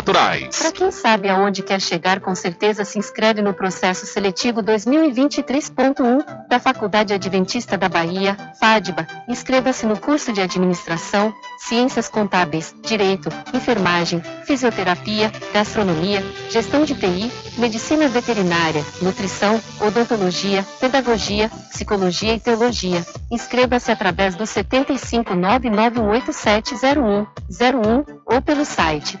S2: naturais.
S16: Para quem sabe aonde quer chegar, com certeza se inscreve no processo seletivo 2023.1 da Faculdade Adventista da Bahia, FADBA. Inscreva-se no curso de Administração, Ciências Contábeis, Direito, Enfermagem, Fisioterapia, Gastronomia, Gestão de TI, Medicina Veterinária, Nutrição, Odontologia, Pedagogia, Psicologia e Teologia. Inscreva-se através do 75991870101 ou pelo site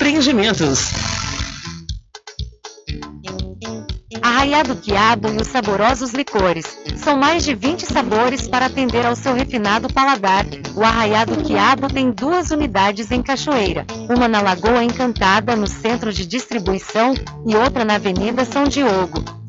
S12: Empreendimentos.
S25: Arraiado Quiabo e os saborosos licores. São mais de 20 sabores para atender ao seu refinado paladar. O Arraiado Quiabo tem duas unidades em Cachoeira. Uma na Lagoa Encantada, no centro de distribuição, e outra na Avenida São Diogo.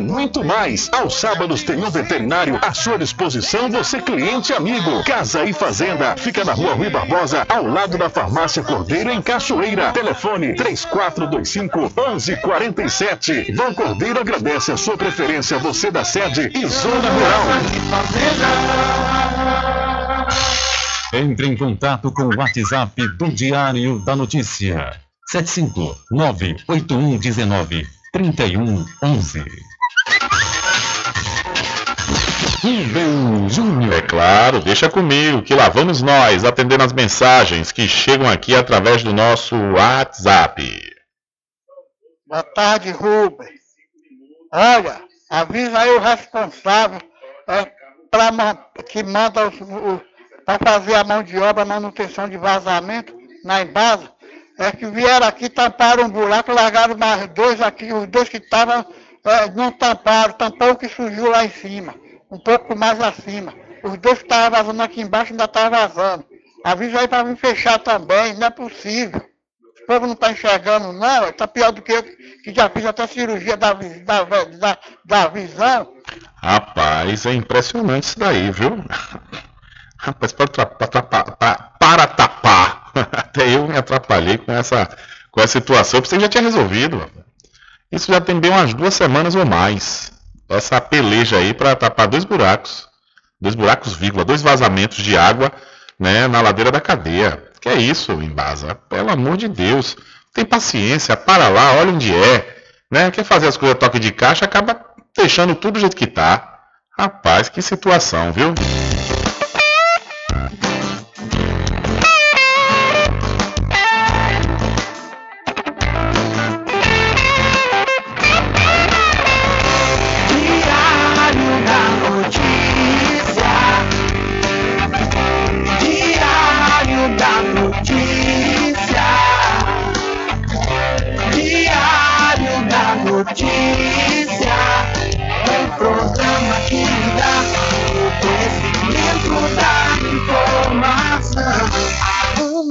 S3: muito mais. Aos sábados tem um veterinário à sua disposição, você cliente amigo. Casa e Fazenda, fica na rua Rui Barbosa, ao lado da farmácia Cordeiro, em Cachoeira. Telefone 3425 1147. Vão Cordeiro agradece a sua preferência, você da sede e zona rural.
S2: Entre em contato com o WhatsApp do Diário da Notícia. 759-8119-3111.
S1: Rubem Júnior. É claro, deixa comigo, que lá vamos nós atendendo as mensagens que chegam aqui através do nosso WhatsApp.
S35: Boa tarde, Rubem. Olha, avisa aí o responsável é, pra, que manda os, para fazer a mão de obra, manutenção de vazamento na embasa. É que vieram aqui, tamparam um buraco, largaram mais dois aqui, os dois que estavam é, não tamparam, tampou o que surgiu lá em cima, um pouco mais acima. Os dois que estavam vazando aqui embaixo ainda estavam vazando. Avisa aí para me fechar também, não é possível. O povo não está enxergando, não. Está pior do que eu, que já fiz até cirurgia da, da, da, da visão.
S1: Rapaz, é impressionante isso daí, viu? Rapaz, para, pra- para tapar. Até eu me atrapalhei com essa, com essa situação. Eu pensei que já tinha resolvido. Isso já tem bem umas duas semanas ou mais. Essa peleja aí para tapar dois buracos. Dois buracos, vírgula, dois vazamentos de água né, na ladeira da cadeia. Que é isso, Embasa? Pelo amor de Deus. Tem paciência, para lá, olha onde é. Né? Quer fazer as coisas toque de caixa, acaba deixando tudo do jeito que tá. Rapaz, que situação, viu?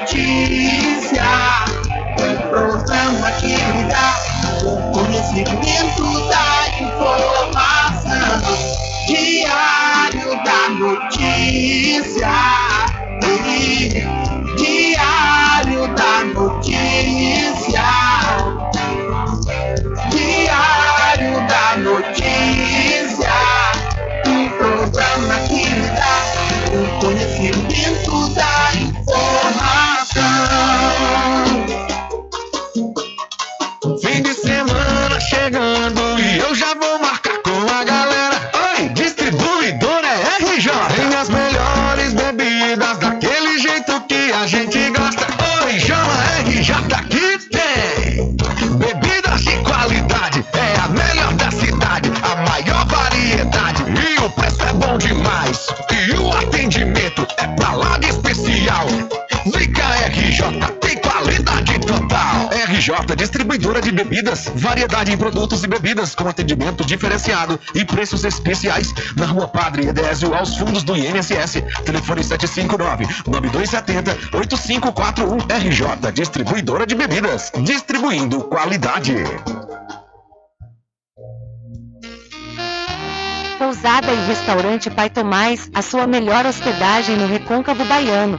S17: Notícia. Um programa que lhe dá o conhecimento da informação. Diário da Notícia. Diário da Notícia. Diário da Notícia. Um programa que lhe dá o conhecimento da informação. Fim de semana chegando e eu já vou marcar com a galera. Oi, distribuidora RJ. Tem as melhores bebidas daquele jeito que a gente gosta. Oi, chama RJ que tem. Bebidas de qualidade, é a melhor da cidade, a maior variedade. E o preço é bom demais. E o atendimento é pra lá de especial. Liga RJ, tem qualidade total.
S27: RJ Distribuidora de Bebidas, variedade em produtos e bebidas com atendimento diferenciado e preços especiais na Rua Padre Edésio, aos fundos do INSS. Telefone 759-9270-8541. RJ Distribuidora de Bebidas, distribuindo qualidade.
S25: Pousada e Restaurante Pai Tomás, a sua melhor hospedagem no Recôncavo Baiano,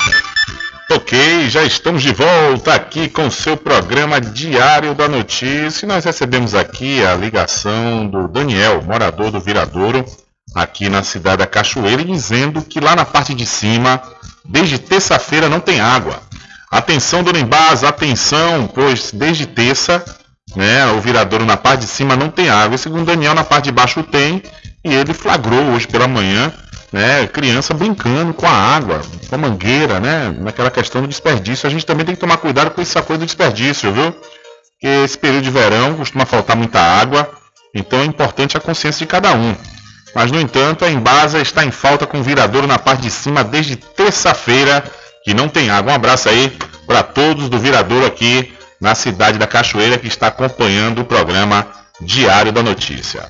S1: Ok, já estamos de volta aqui com o seu programa Diário da Notícia. E nós recebemos aqui a ligação do Daniel, morador do Viradouro, aqui na cidade da Cachoeira, dizendo que lá na parte de cima, desde terça-feira, não tem água. Atenção, dona Embás, atenção, pois desde terça, né, o Viradouro na parte de cima não tem água. E segundo Daniel, na parte de baixo tem, e ele flagrou hoje pela manhã né, criança brincando com a água, com a mangueira, né, naquela questão do desperdício. A gente também tem que tomar cuidado com essa coisa do desperdício, viu? Porque esse período de verão costuma faltar muita água, então é importante a consciência de cada um. Mas, no entanto, a Embasa está em falta com o viradouro na parte de cima desde terça-feira, que não tem água. Um abraço aí para todos do viradouro aqui na cidade da Cachoeira que está acompanhando o programa Diário da Notícia.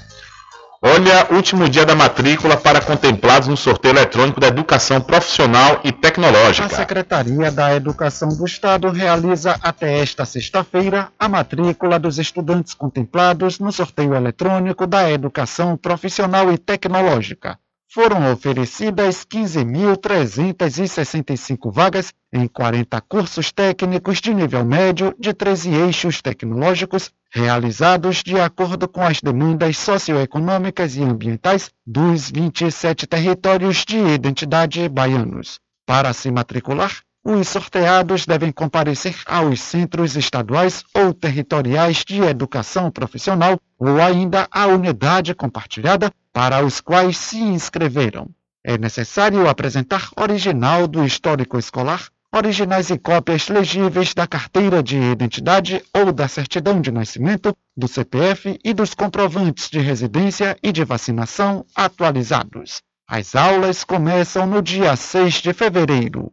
S1: Olha, último dia da matrícula para contemplados no sorteio eletrônico da educação profissional e
S22: A
S1: tecnológica.
S22: Secretaria da Educação do Estado realiza até esta sexta-feira a matrícula dos estudantes contemplados no sorteio eletrônico da Educação Profissional e Tecnológica. Foram oferecidas 15.365 vagas em 40 cursos técnicos de nível médio de 13 eixos tecnológicos realizados de acordo com as demandas socioeconômicas e ambientais dos 27 territórios de identidade baianos. Para se matricular, os sorteados devem comparecer aos centros estaduais ou territoriais de educação profissional ou ainda à unidade compartilhada para os quais se inscreveram. É necessário apresentar original do histórico escolar, originais e cópias legíveis da carteira de identidade ou da certidão de nascimento, do CPF e dos comprovantes de residência e de vacinação atualizados. As aulas começam no dia 6 de fevereiro.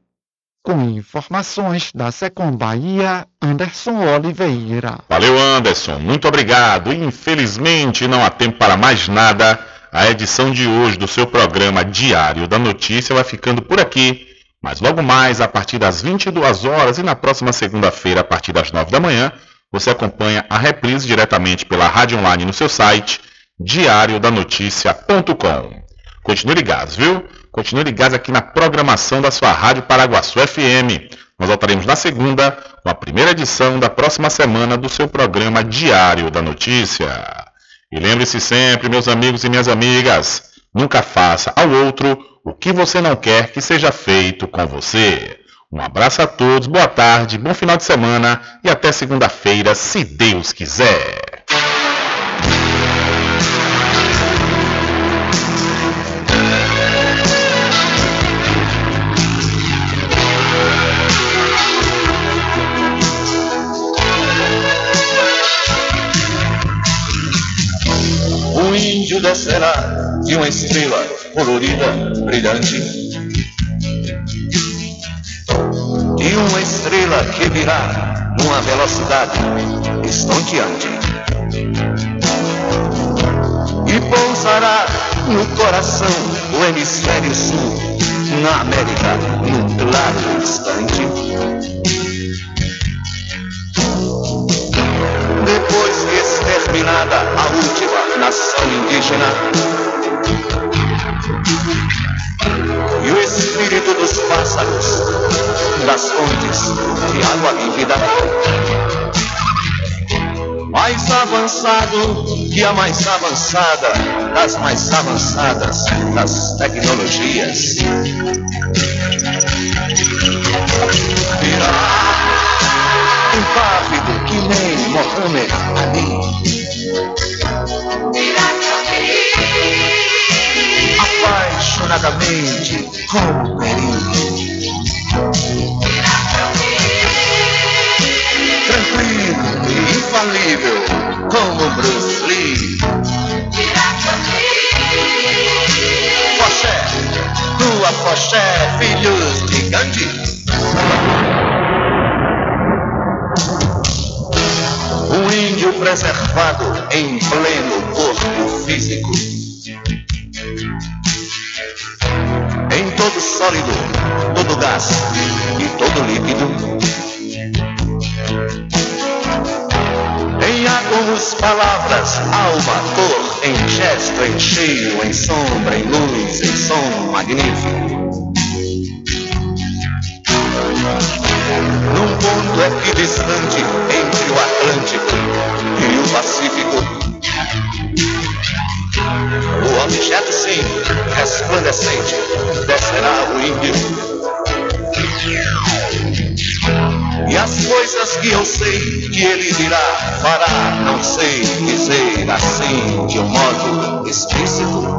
S22: Com informações da Secom Bahia, Anderson Oliveira.
S1: Valeu, Anderson. Muito obrigado. Infelizmente, não há tempo para mais nada. A edição de hoje do seu programa Diário da Notícia vai ficando por aqui. Mas logo mais, a partir das 22 horas e na próxima segunda-feira, a partir das 9 da manhã, você acompanha a reprise diretamente pela rádio online no seu site, diariodanoticia.com. Continue ligados, viu? Continue ligados aqui na programação da sua Rádio Paraguaçu FM. Nós voltaremos na segunda com a primeira edição da próxima semana do seu programa Diário da Notícia. E lembre-se sempre, meus amigos e minhas amigas, nunca faça ao outro o que você não quer que seja feito com você. Um abraço a todos, boa tarde, bom final de semana e até segunda-feira, se Deus quiser.
S30: Descerá de uma estrela colorida, brilhante. E uma estrela que virá numa velocidade estonteante. E pousará no coração do hemisfério sul, na América, num claro instante. Depois exterminada a última nação indígena, e o espírito dos pássaros, das fontes de água vívida, mais avançado que a mais avançada das mais avançadas das tecnologias. Virá impávido que nem Mohamed Ali. Apaixonadamente como Peri. Tranquilo e infalível como Bruce Lee. Foché, tua Foché, filhos de Gandhi. Índio preservado em pleno corpo físico. Em todo sólido, todo gás e todo líquido. Em átomos, palavras, alma, cor, em gesto, em cheio, em sombra, em luz, em som magnífico. Num ponto equidistante entre o Atlântico e o Pacífico. O objeto, sim, resplandecente, descerá o índio. E as coisas que eu sei que ele dirá, fará, não sei dizer assim de um modo explícito.